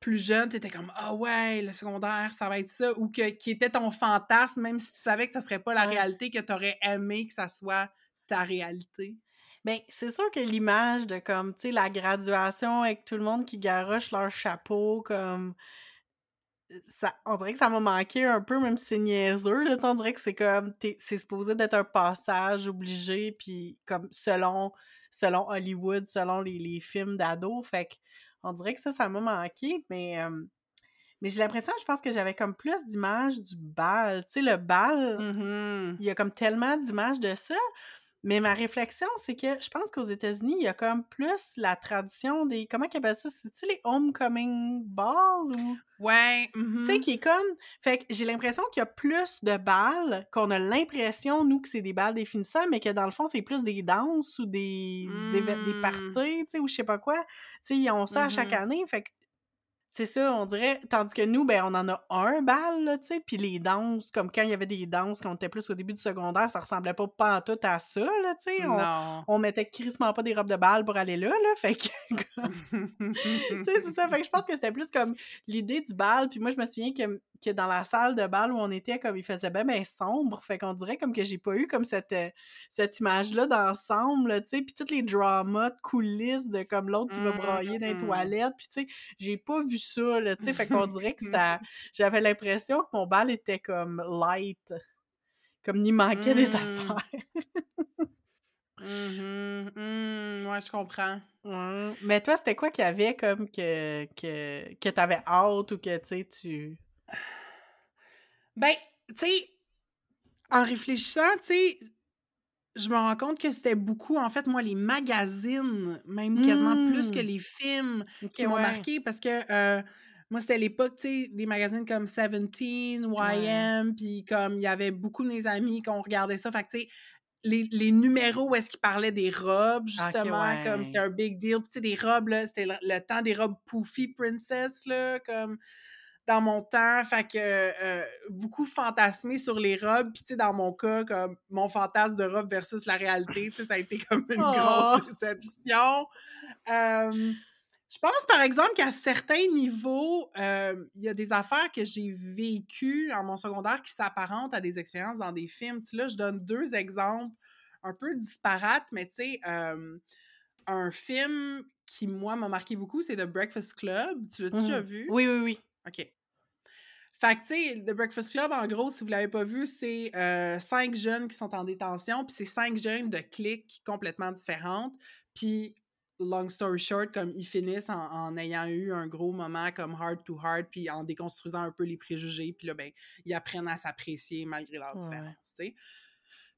Speaker 1: plus jeune, t'étais comme ah ouais, le secondaire, ça va être ça, ou que qui était ton fantasme, même si tu savais que ça serait pas la
Speaker 2: Ouais.
Speaker 1: réalité, que t'aurais aimé que ça soit ta réalité?
Speaker 2: Ben, c'est sûr que l'image de comme, tu sais, la graduation avec tout le monde qui garoche leur chapeau, comme. Ça, on dirait que ça m'a manqué un peu, même si c'est niaiseux, là, tu on dirait que c'est comme, c'est supposé d'être un passage obligé, puis comme selon, selon Hollywood, selon les, les films d'ados, fait que on dirait que ça, ça m'a manqué, mais, euh, mais j'ai l'impression, je pense que j'avais comme plus d'images du bal, tu sais, le bal,
Speaker 1: Mhm.
Speaker 2: il y a comme tellement d'images de ça. Mais ma réflexion, c'est que je pense qu'aux États-Unis, il y a comme plus la tradition des. Comment qu'ils appellent ça? C'est-tu les homecoming balls ou?
Speaker 1: Ouais.
Speaker 2: Tu sais,
Speaker 1: mhm.
Speaker 2: qui est comme. Fait que j'ai l'impression qu'il y a plus de balles, qu'on a l'impression, nous, que c'est des balles définissants, mais que dans le fond, c'est plus des danses ou des, des, des
Speaker 1: Mm.
Speaker 2: parties, tu sais, ou je sais pas quoi. Tu sais, ils ont ça à chaque
Speaker 1: Mhm.
Speaker 2: année. Fait que c'est ça, on dirait. Tandis que nous, ben, on en a un bal, là, tu sais. Puis les danses, comme quand il y avait des danses, quand on était plus au début du secondaire, ça ressemblait pas pantoute à ça, là, tu sais. On, on mettait crissement pas des robes de bal pour aller là, là. [LAUGHS] Fait que. tu sais, c'est ça. Fait que je pense que c'était plus comme l'idée du bal. Puis moi, je me souviens que, que dans la salle de bal où on était, comme il faisait bien, bien sombre. Fait qu'on dirait comme que j'ai pas eu comme cette, euh, cette image-là d'ensemble, tu sais. Puis tous les dramas de coulisses de comme l'autre qui va brailler dans les
Speaker 1: Mm.
Speaker 2: toilettes. Puis tu sais, j'ai pas vu ça, là, tu sais. Fait qu'on dirait que ça... [LAUGHS] J'avais l'impression que mon bal était comme light. Comme il manquait des
Speaker 1: Mm.
Speaker 2: affaires.
Speaker 1: Mm. Ouais, je comprends.
Speaker 2: Mais toi, c'était quoi qu'il y avait comme que, que, que t'avais hâte ou que, tu sais, tu...
Speaker 1: Ben, tu sais, en réfléchissant, tu sais, je me rends compte que c'était beaucoup, en fait, moi, les magazines, même quasiment plus que
Speaker 2: Mm.
Speaker 1: les films qui m'ont
Speaker 2: ouais.
Speaker 1: marqué parce que euh, moi, c'était l'époque, tu sais, des magazines comme Seventeen. YM, puis comme il y avait beaucoup de mes amis qui ont regardé ça. Fait que, tu sais, les, les numéros où est-ce qu'ils parlaient des robes, justement, comme c'était un big deal. Puis, tu sais, des robes, là, c'était le, le temps des robes poofy princess, là, comme dans mon temps, fait que euh, beaucoup fantasmé sur les robes, puis tu sais, dans mon cas, comme mon fantasme de robe versus la réalité, tu sais, ça a été comme une grosse
Speaker 2: Oh!
Speaker 1: déception. Euh, je pense, par exemple, qu'à certains niveaux, euh, il y a des affaires que j'ai vécues en mon secondaire qui s'apparentent à des expériences dans des films. Tu sais, là, je donne deux exemples un peu disparates, mais tu sais, euh, un film qui, moi, m'a marqué beaucoup, c'est The Breakfast Club. Tu l'as-tu déjà
Speaker 2: Mhm.
Speaker 1: vu?
Speaker 2: Oui, oui, oui.
Speaker 1: OK. Fait que, tu sais, The Breakfast Club, en gros, si vous l'avez pas vu, c'est euh, cinq jeunes qui sont en détention, puis c'est cinq jeunes de cliques complètement différentes. Puis, long story short, comme ils finissent en, en ayant eu un gros moment comme heart to heart, puis en déconstruisant un peu les préjugés, puis là, ben, ils apprennent à s'apprécier malgré leurs
Speaker 2: Ouais.
Speaker 1: différences, tu sais.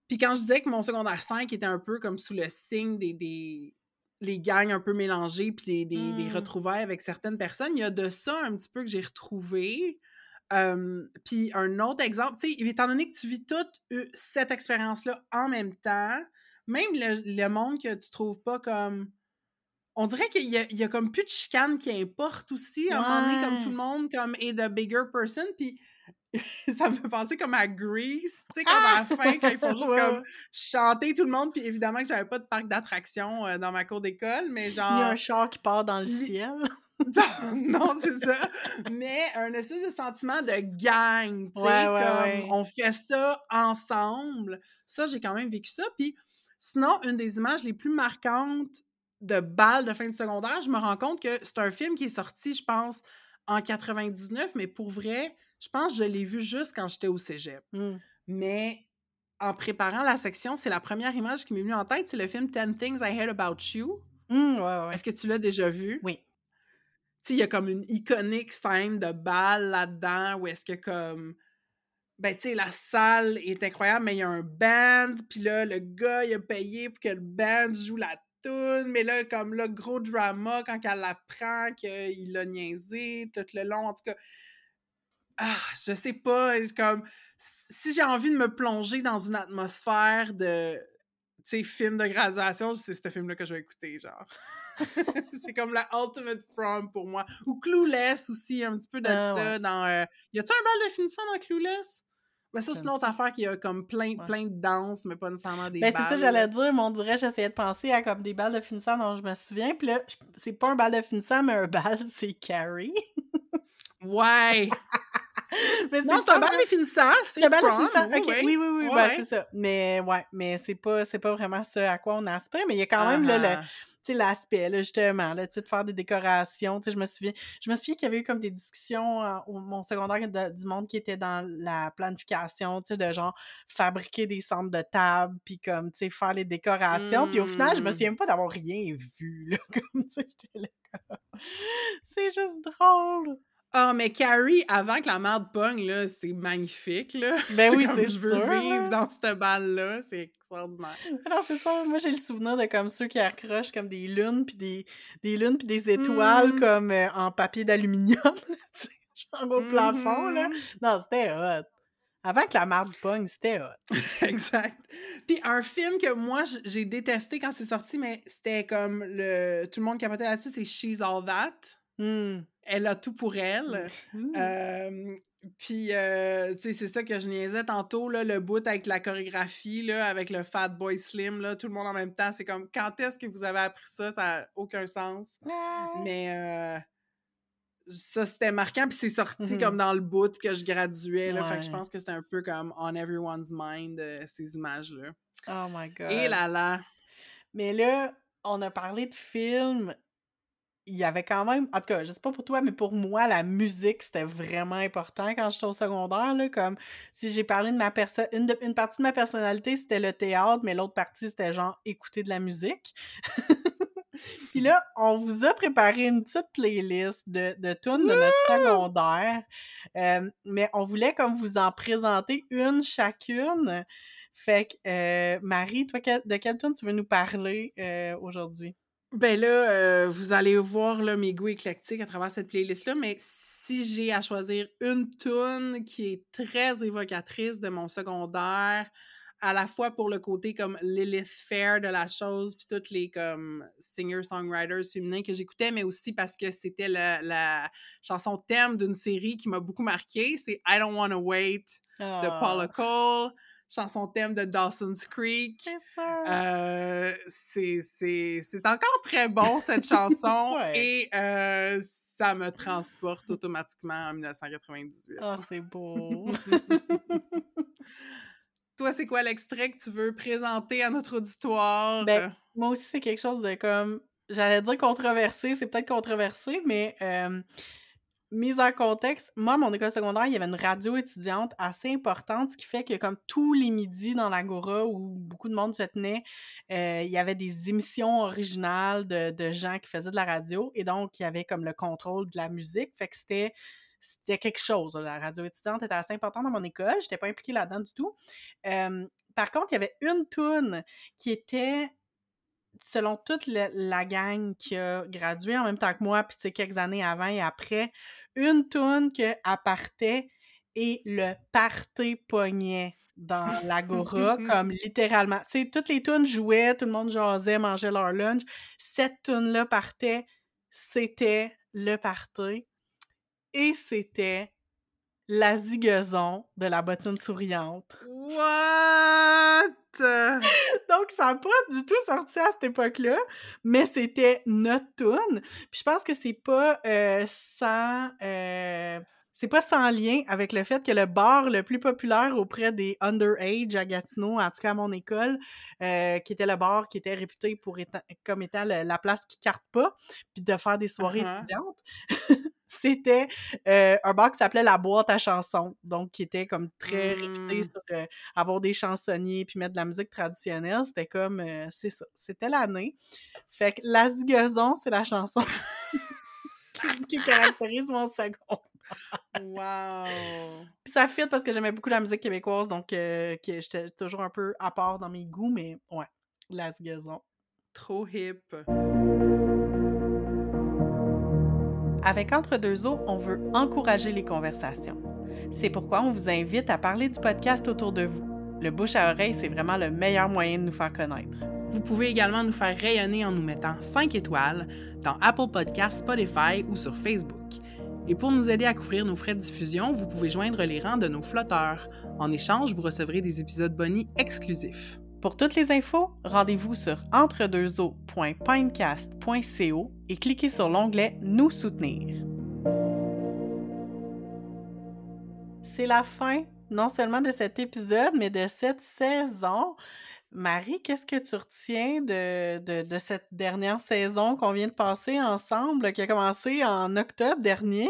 Speaker 1: Puis quand je disais que mon secondaire 5 était un peu comme sous le signe des, des les gangs un peu mélangés puis des, des, des
Speaker 2: Mm.
Speaker 1: retrouvailles avec certaines personnes, il y a de ça un petit peu que j'ai retrouvé. Euh, puis un autre exemple, tu sais, étant donné que tu vis toute euh, cette expérience-là en même temps, même le, le monde que tu trouves pas comme... On dirait qu'il y y a comme plus de chicane qui importe aussi, à un moment donné, comme tout le
Speaker 2: Ouais.
Speaker 1: monde comme est the bigger person, puis [LAUGHS] ça me fait penser comme à Grease, tu sais, comme à la fin, quand il faut [LAUGHS] juste comme chanter tout le monde, puis évidemment que j'avais pas de parc d'attractions euh, dans ma cour d'école, mais
Speaker 2: Il y a un
Speaker 1: genre...
Speaker 2: char qui part dans le ciel. [LAUGHS]
Speaker 1: non, c'est ça. Mais un espèce de sentiment de gang, tu sais,
Speaker 2: Ouais, ouais,
Speaker 1: comme
Speaker 2: ouais.
Speaker 1: on fait ça ensemble. Ça, j'ai quand même vécu ça. Puis sinon, une des images les plus marquantes de balles de fin de secondaire, je me rends compte que c'est un film qui est sorti, je pense, en 99, mais pour vrai, je pense que je l'ai vu juste quand j'étais au cégep.
Speaker 2: Mm.
Speaker 1: Mais en préparant la section, c'est la première image qui m'est venue en tête, c'est le film 10 Things I Hate About You.
Speaker 2: Mm, ouais, ouais.
Speaker 1: Est-ce que tu l'as déjà vu?
Speaker 2: Oui.
Speaker 1: Tu sais, il y a comme une iconique scène de balle là-dedans où est-ce que comme ben tu sais la salle est incroyable mais il y a un band puis là le gars il a payé pour que le band joue la tune mais là comme là gros drama quand elle apprend qu'il l'a niaisé tout le long en tout cas ah je sais pas comme si j'ai envie de me plonger dans une atmosphère de tu sais film de graduation c'est ce film là que je vais écouter genre [LAUGHS] c'est comme la ultimate prom pour moi. Ou Clueless aussi, un petit peu de
Speaker 2: Ah,
Speaker 1: ça. Dans, euh, Y a-tu un bal de finissant dans Clueless? Ben ça, c'est
Speaker 2: ne
Speaker 1: une autre affaire qui a comme plein,
Speaker 2: Ouais.
Speaker 1: plein de danses, mais pas nécessairement des
Speaker 2: Ben, c'est ça,
Speaker 1: balles.
Speaker 2: j'allais dire, mais on dirait, j'essayais de penser à comme des balles de finissant dont je me souviens. Puis là, c'est pas un bal de finissant, mais un bal, [LAUGHS] c'est Carrie.
Speaker 1: Ouais! [LAUGHS]
Speaker 2: mais
Speaker 1: non, c'est
Speaker 2: pas
Speaker 1: un bal c'est
Speaker 2: un bal
Speaker 1: oui, oui.
Speaker 2: oui, oui,
Speaker 1: Ouais,
Speaker 2: ben,
Speaker 1: ouais.
Speaker 2: c'est ça. Mais ouais, mais c'est pas, c'est pas vraiment ça à quoi on aspire, mais il y a quand même là, le, l'aspect, justement, là, de faire des décorations. Je me souviens, je me souviens qu'il y avait eu comme des discussions euh, au mon secondaire de- du monde qui était dans la planification, de genre fabriquer des centres de table, puis comme, tu sais, faire les décorations. Puis au final, je me
Speaker 1: Mm.
Speaker 2: souviens pas d'avoir rien vu, là, [LAUGHS] comme, tu sais, j'étais là comme... C'est juste drôle!
Speaker 1: Ah, mais Carrie, avant que la merde pogne, là, c'est magnifique, là.
Speaker 2: Ben [LAUGHS] oui, c'est
Speaker 1: Je veux
Speaker 2: sûr,
Speaker 1: vivre dans cette balle-là, c'est extraordinaire.
Speaker 2: Non, c'est ça. Moi, j'ai le souvenir de comme ceux qui accrochent comme des lunes puis des, des lunes puis des étoiles
Speaker 1: Mm.
Speaker 2: comme euh, en papier d'aluminium, [LAUGHS] genre au plafond, là.
Speaker 1: Mhm.
Speaker 2: Non, c'était hot. Avant que la marde pogne, c'était hot. [LAUGHS]
Speaker 1: Exact. Puis un film que moi j'ai détesté quand c'est sorti, mais c'était comme le tout le monde capotait là-dessus, c'est She's All That.
Speaker 2: Hmm.
Speaker 1: Elle a tout pour elle. Euh, puis euh, tu sais, c'est ça que je niaisais tantôt là, le bout avec la chorégraphie là, avec le Fat Boy Slim là, tout le monde en même temps. C'est comme quand est-ce que vous avez appris ça, ça a aucun sens. Mais euh, ça, c'était marquant. Puis c'est sorti comme dans le bout que je graduais. Là, Fait que je pense que c'était un peu comme on everyone's mind, euh, ces images-là.
Speaker 2: Oh my god.
Speaker 1: Et là là.
Speaker 2: Mais là, on a parlé de films. Il y avait quand même, en tout cas, je sais pas pour toi, mais pour moi, la musique, c'était vraiment important quand j'étais au secondaire. Là, comme si j'ai parlé de ma personne, une, de- une partie de ma personnalité, c'était le théâtre, mais l'autre partie, c'était genre écouter de la musique. [LAUGHS] Puis là, on vous a préparé une petite playlist de, de tunes de notre secondaire. Euh, mais on voulait comme vous en présenter une chacune. Fait que, euh, Marie, toi, de quelle tune tu veux nous parler euh, aujourd'hui?
Speaker 1: Ben là, euh, vous allez voir là, mes goûts éclectiques à travers cette playlist-là, mais si j'ai à choisir une tune qui est très évocatrice de mon secondaire, à la fois pour le côté comme Lilith Fair de la chose, puis toutes les comme singer-songwriters féminins que j'écoutais, mais aussi parce que c'était la, la chanson thème d'une série qui m'a beaucoup marqué. C'est I Don't Wanna Wait de Paula
Speaker 2: Ah,
Speaker 1: Cole, chanson thème de Dawson's Creek.
Speaker 2: c'est ça.
Speaker 1: Euh, c'est encore très bon, cette chanson, [LAUGHS]
Speaker 2: Ouais.
Speaker 1: et euh, ça me transporte [LAUGHS] automatiquement en 1998.
Speaker 2: Ah, c'est beau. [LAUGHS]
Speaker 1: Toi, c'est quoi l'extrait que tu veux présenter à notre auditoire?
Speaker 2: Ben, moi aussi, c'est quelque chose de comme. J'allais dire controversé, c'est peut-être controversé, mais euh, mise en contexte, moi, mon école secondaire, il y avait une radio étudiante assez importante, ce qui fait que, comme tous les midis dans l'Agora où beaucoup de monde se tenait, euh, il y avait des émissions originales de, de gens qui faisaient de la radio, et donc, il y avait comme le contrôle de la musique, fait que c'était. C'était quelque chose. La radio étudiante était assez importante dans mon école. Je n'étais pas impliquée là-dedans du tout. Euh, par contre, il y avait une toune qui était selon toute la gang qui a gradué en même temps que moi, puis tu sais, quelques années avant et après, une toune que partait et le party pognait dans l'agora, [LAUGHS] comme littéralement. Tu sais, toutes les tunes jouaient, tout le monde jasait, mangeait leur lunch. Cette tune-là partait, c'était le party. Et c'était la ziguezon de la bottine souriante.
Speaker 1: What? [LAUGHS]
Speaker 2: Donc, ça n'a pas du tout sorti à cette époque-là, mais c'était notre tune. Puis je pense que c'est pas euh, sans... euh, c'est pas sans lien avec le fait que le bar le plus populaire auprès des underage à Gatineau, en tout cas à mon école, euh, qui était le bar qui était réputé pour comme étant le- la place qui carte pas, puis de faire des soirées
Speaker 1: Uh-huh.
Speaker 2: étudiantes, [LAUGHS] c'était euh, un bar qui s'appelait La Boîte à chansons, donc qui était comme très réputé
Speaker 1: Mm.
Speaker 2: sur euh, avoir des chansonniers puis mettre de la musique traditionnelle. C'était comme, euh, c'est ça, c'était l'année. Fait que La Ziguezon, c'est la chanson [LAUGHS] qui, qui caractérise mon second.
Speaker 1: Wow!
Speaker 2: Puis ça fit parce que j'aimais beaucoup la musique québécoise, donc j'étais toujours un peu à part dans mes goûts, mais ouais, La Ziguezon.
Speaker 1: Trop hip.
Speaker 2: Avec Entre deux eaux, on veut encourager les conversations. C'est pourquoi on vous invite à parler du podcast autour de vous. Le bouche à oreille, c'est vraiment le meilleur moyen de nous faire connaître.
Speaker 1: Vous pouvez également nous faire rayonner en nous mettant 5 étoiles dans Apple Podcasts, Spotify ou sur Facebook. Et pour nous aider à couvrir nos frais de diffusion, vous pouvez joindre les rangs de nos flotteurs. En échange, vous recevrez des épisodes bonus exclusifs.
Speaker 2: Pour toutes les infos, rendez-vous sur entredeuxeaux.pinecast.co et cliquez sur l'onglet Nous soutenir. C'est la fin, non seulement de cet épisode, mais de cette saison. Marie, qu'est-ce que tu retiens de, cette dernière saison qu'on vient de passer ensemble, qui a commencé en octobre dernier?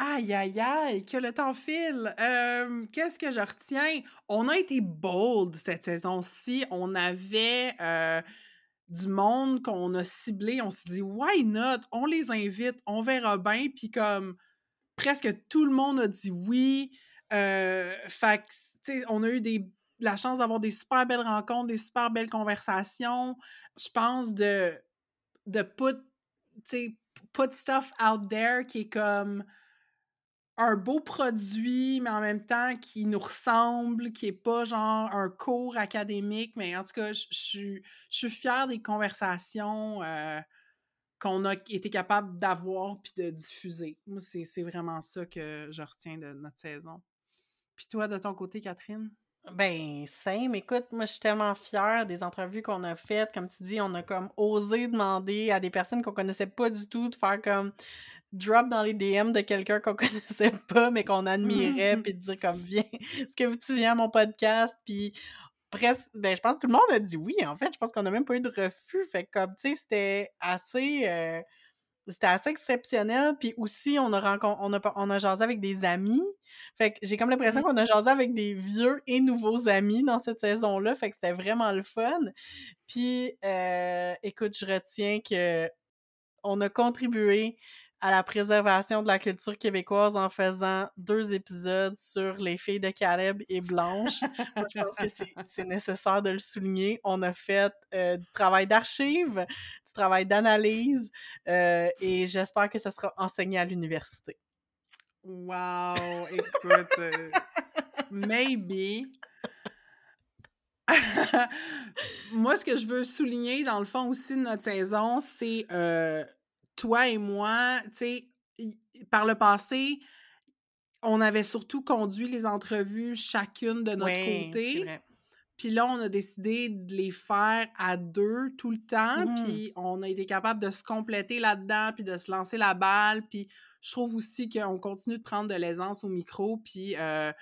Speaker 1: Aïe, aïe, aïe, que le temps file. Euh, Qu'est-ce que je retiens? On a été bold cette saison-ci. On avait euh, du monde qu'on a ciblé. On s'est dit, why not? On les invite, on verra bien. Puis comme presque tout le monde a dit oui. Euh, fait que, tu sais, on a eu des, la chance d'avoir des super belles rencontres, des super belles conversations. Je pense de, de put, put stuff out there qui est comme un beau produit, mais en même temps qui nous ressemble, qui est pas genre un cours académique, mais en tout cas, je suis fière des conversations euh, qu'on a été capable d'avoir puis de diffuser. Moi, c'est vraiment ça que je retiens de notre saison. Puis toi, de ton côté, Catherine?
Speaker 2: Ben, same. Écoute, moi, je suis tellement fière des entrevues qu'on a faites. Comme tu dis, on a comme osé demander à des personnes qu'on connaissait pas du tout de faire comme drop dans les DM de quelqu'un qu'on [LAUGHS] connaissait pas, mais qu'on admirait, puis de dire comme, viens, est-ce que tu viens à mon podcast? Puis presque, ben, je pense que tout le monde a dit oui, en fait. Je pense qu'on a même pas eu de refus. Fait que comme, tu sais, c'était assez... euh, c'était assez exceptionnel. Puis aussi, on a, rencon- on a, on a jasé avec des amis. Fait que j'ai comme l'impression
Speaker 1: Mhm.
Speaker 2: qu'on a jasé avec des vieux et nouveaux amis dans cette saison-là. Fait que c'était vraiment le fun. Puis, euh, écoute, je retiens que on a contribué à la préservation de la culture québécoise en faisant deux épisodes sur les filles de Caleb et Blanche. Moi, je pense que [LAUGHS] c'est- nécessaire de le souligner. On a fait euh, du travail d'archives, du travail d'analyse, euh, et j'espère que ça sera enseigné à l'université.
Speaker 1: Wow! Écoute, euh, [LAUGHS] maybe. [LAUGHS] moi, ce que je veux souligner, dans le fond, aussi de notre saison, c'est toi et moi, tu sais, par le passé, on avait surtout conduit les entrevues chacune de notre
Speaker 2: Ouais,
Speaker 1: côté. Puis là, on a décidé de les faire à deux tout le temps.
Speaker 2: Mhm.
Speaker 1: Puis on a été capable de se compléter là-dedans, puis de se lancer la balle. Puis je trouve aussi qu'on continue de prendre de l'aisance au micro, puis euh,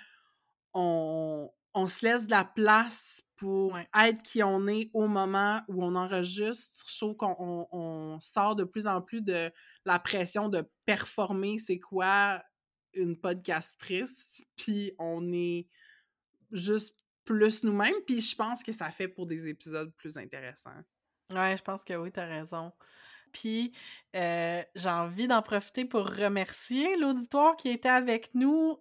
Speaker 1: on, on se laisse de la place pour
Speaker 2: Ouais.
Speaker 1: être qui on est au moment où on enregistre. Je trouve qu'on on- on sort de plus en plus de la pression de performer c'est quoi une podcastrice, puis on est juste plus nous-mêmes, puis je pense que ça fait pour des épisodes plus intéressants.
Speaker 2: Ouais, je pense que oui, tu as raison. Puis, j'ai envie d'en profiter pour remercier l'auditoire qui était avec nous.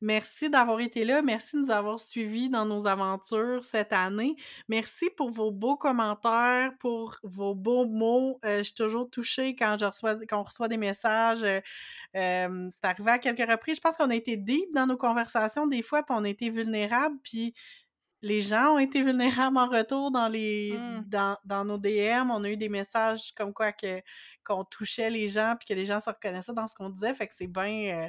Speaker 2: Merci d'avoir été là. Merci de nous avoir suivis dans nos aventures cette année. Merci pour vos beaux commentaires, pour vos beaux mots. Je suis toujours touchée quand, je reçois, on reçoit des messages. C'est arrivé à quelques reprises. Je pense qu'on a été deep dans nos conversations des fois, puis on a été vulnérables. Puis, les gens ont été vulnérables en retour dans les
Speaker 1: Mm.
Speaker 2: dans, dans nos DM. On a eu des messages comme quoi que qu'on touchait les gens puis que les gens se reconnaissaient dans ce qu'on disait. Fait que c'est bien euh,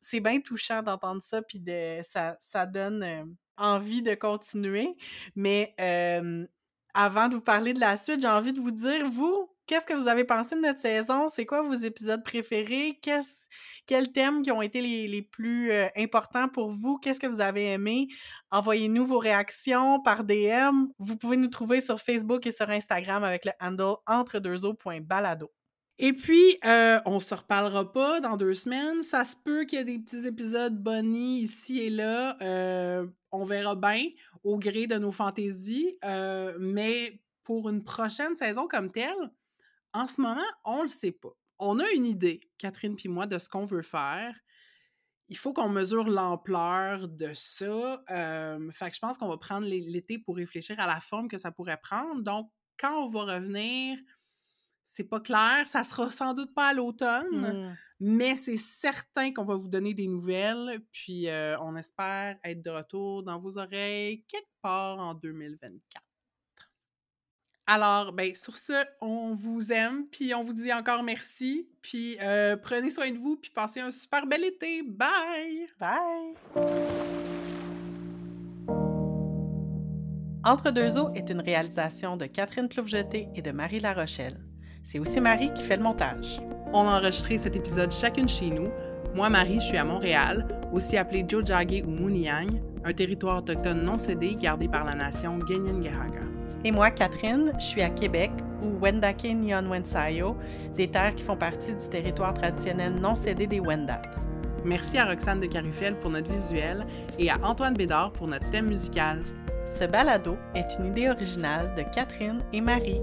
Speaker 2: c'est bien touchant d'entendre ça puis de ça, ça donne euh, envie de continuer. Mais euh, avant de vous parler de la suite, j'ai envie de vous dire, vous, qu'est-ce que vous avez pensé de notre saison? C'est quoi vos épisodes préférés? Quels thèmes qui ont été les, les plus euh, importants pour vous? Qu'est-ce que vous avez aimé? Envoyez-nous vos réactions par DM. Vous pouvez nous trouver sur Facebook et sur Instagram avec le handle entre-deux-eaux.balado.
Speaker 1: Et puis, euh, on se reparlera pas dans deux semaines. Ça se peut qu'il y ait des petits épisodes bonnies ici et là. Euh, on verra bien au gré de nos fantaisies. Euh, mais pour une prochaine saison comme telle, en ce moment, on le sait pas. On a une idée, Catherine puis moi, de ce qu'on veut faire. Il faut qu'on mesure l'ampleur de ça. Euh, fait que je pense qu'on va prendre l'été pour réfléchir à la forme que ça pourrait prendre. Donc, quand on va revenir, c'est pas clair. Ça sera sans doute pas à l'automne,
Speaker 2: Mm.
Speaker 1: mais c'est certain qu'on va vous donner des nouvelles. Puis euh, on espère être de retour dans vos oreilles quelque part en 2024. Alors, ben, sur ce, on vous aime, puis on vous dit encore merci. Puis euh, prenez soin de vous, puis passez un super bel été. Bye!
Speaker 2: Bye! Entre deux eaux est une réalisation de Catherine Ploufjeté et de Marie La Rochelle. C'est aussi Marie qui fait le montage.
Speaker 1: On a enregistré cet épisode chacune chez nous. Moi, Marie, je suis à Montréal, aussi appelé Jojage ou Muniang, un territoire autochtone non cédé gardé par la nation Genyengahaga.
Speaker 2: Et moi, Catherine, je suis à Québec, ou Wendake Nyon Wensayo, des terres qui font partie du territoire traditionnel non cédé des Wendat.
Speaker 1: Merci à Roxane de Carufel pour notre visuel et à Antoine Bédard pour notre thème musical.
Speaker 2: Ce balado est une idée originale de Catherine et Marie.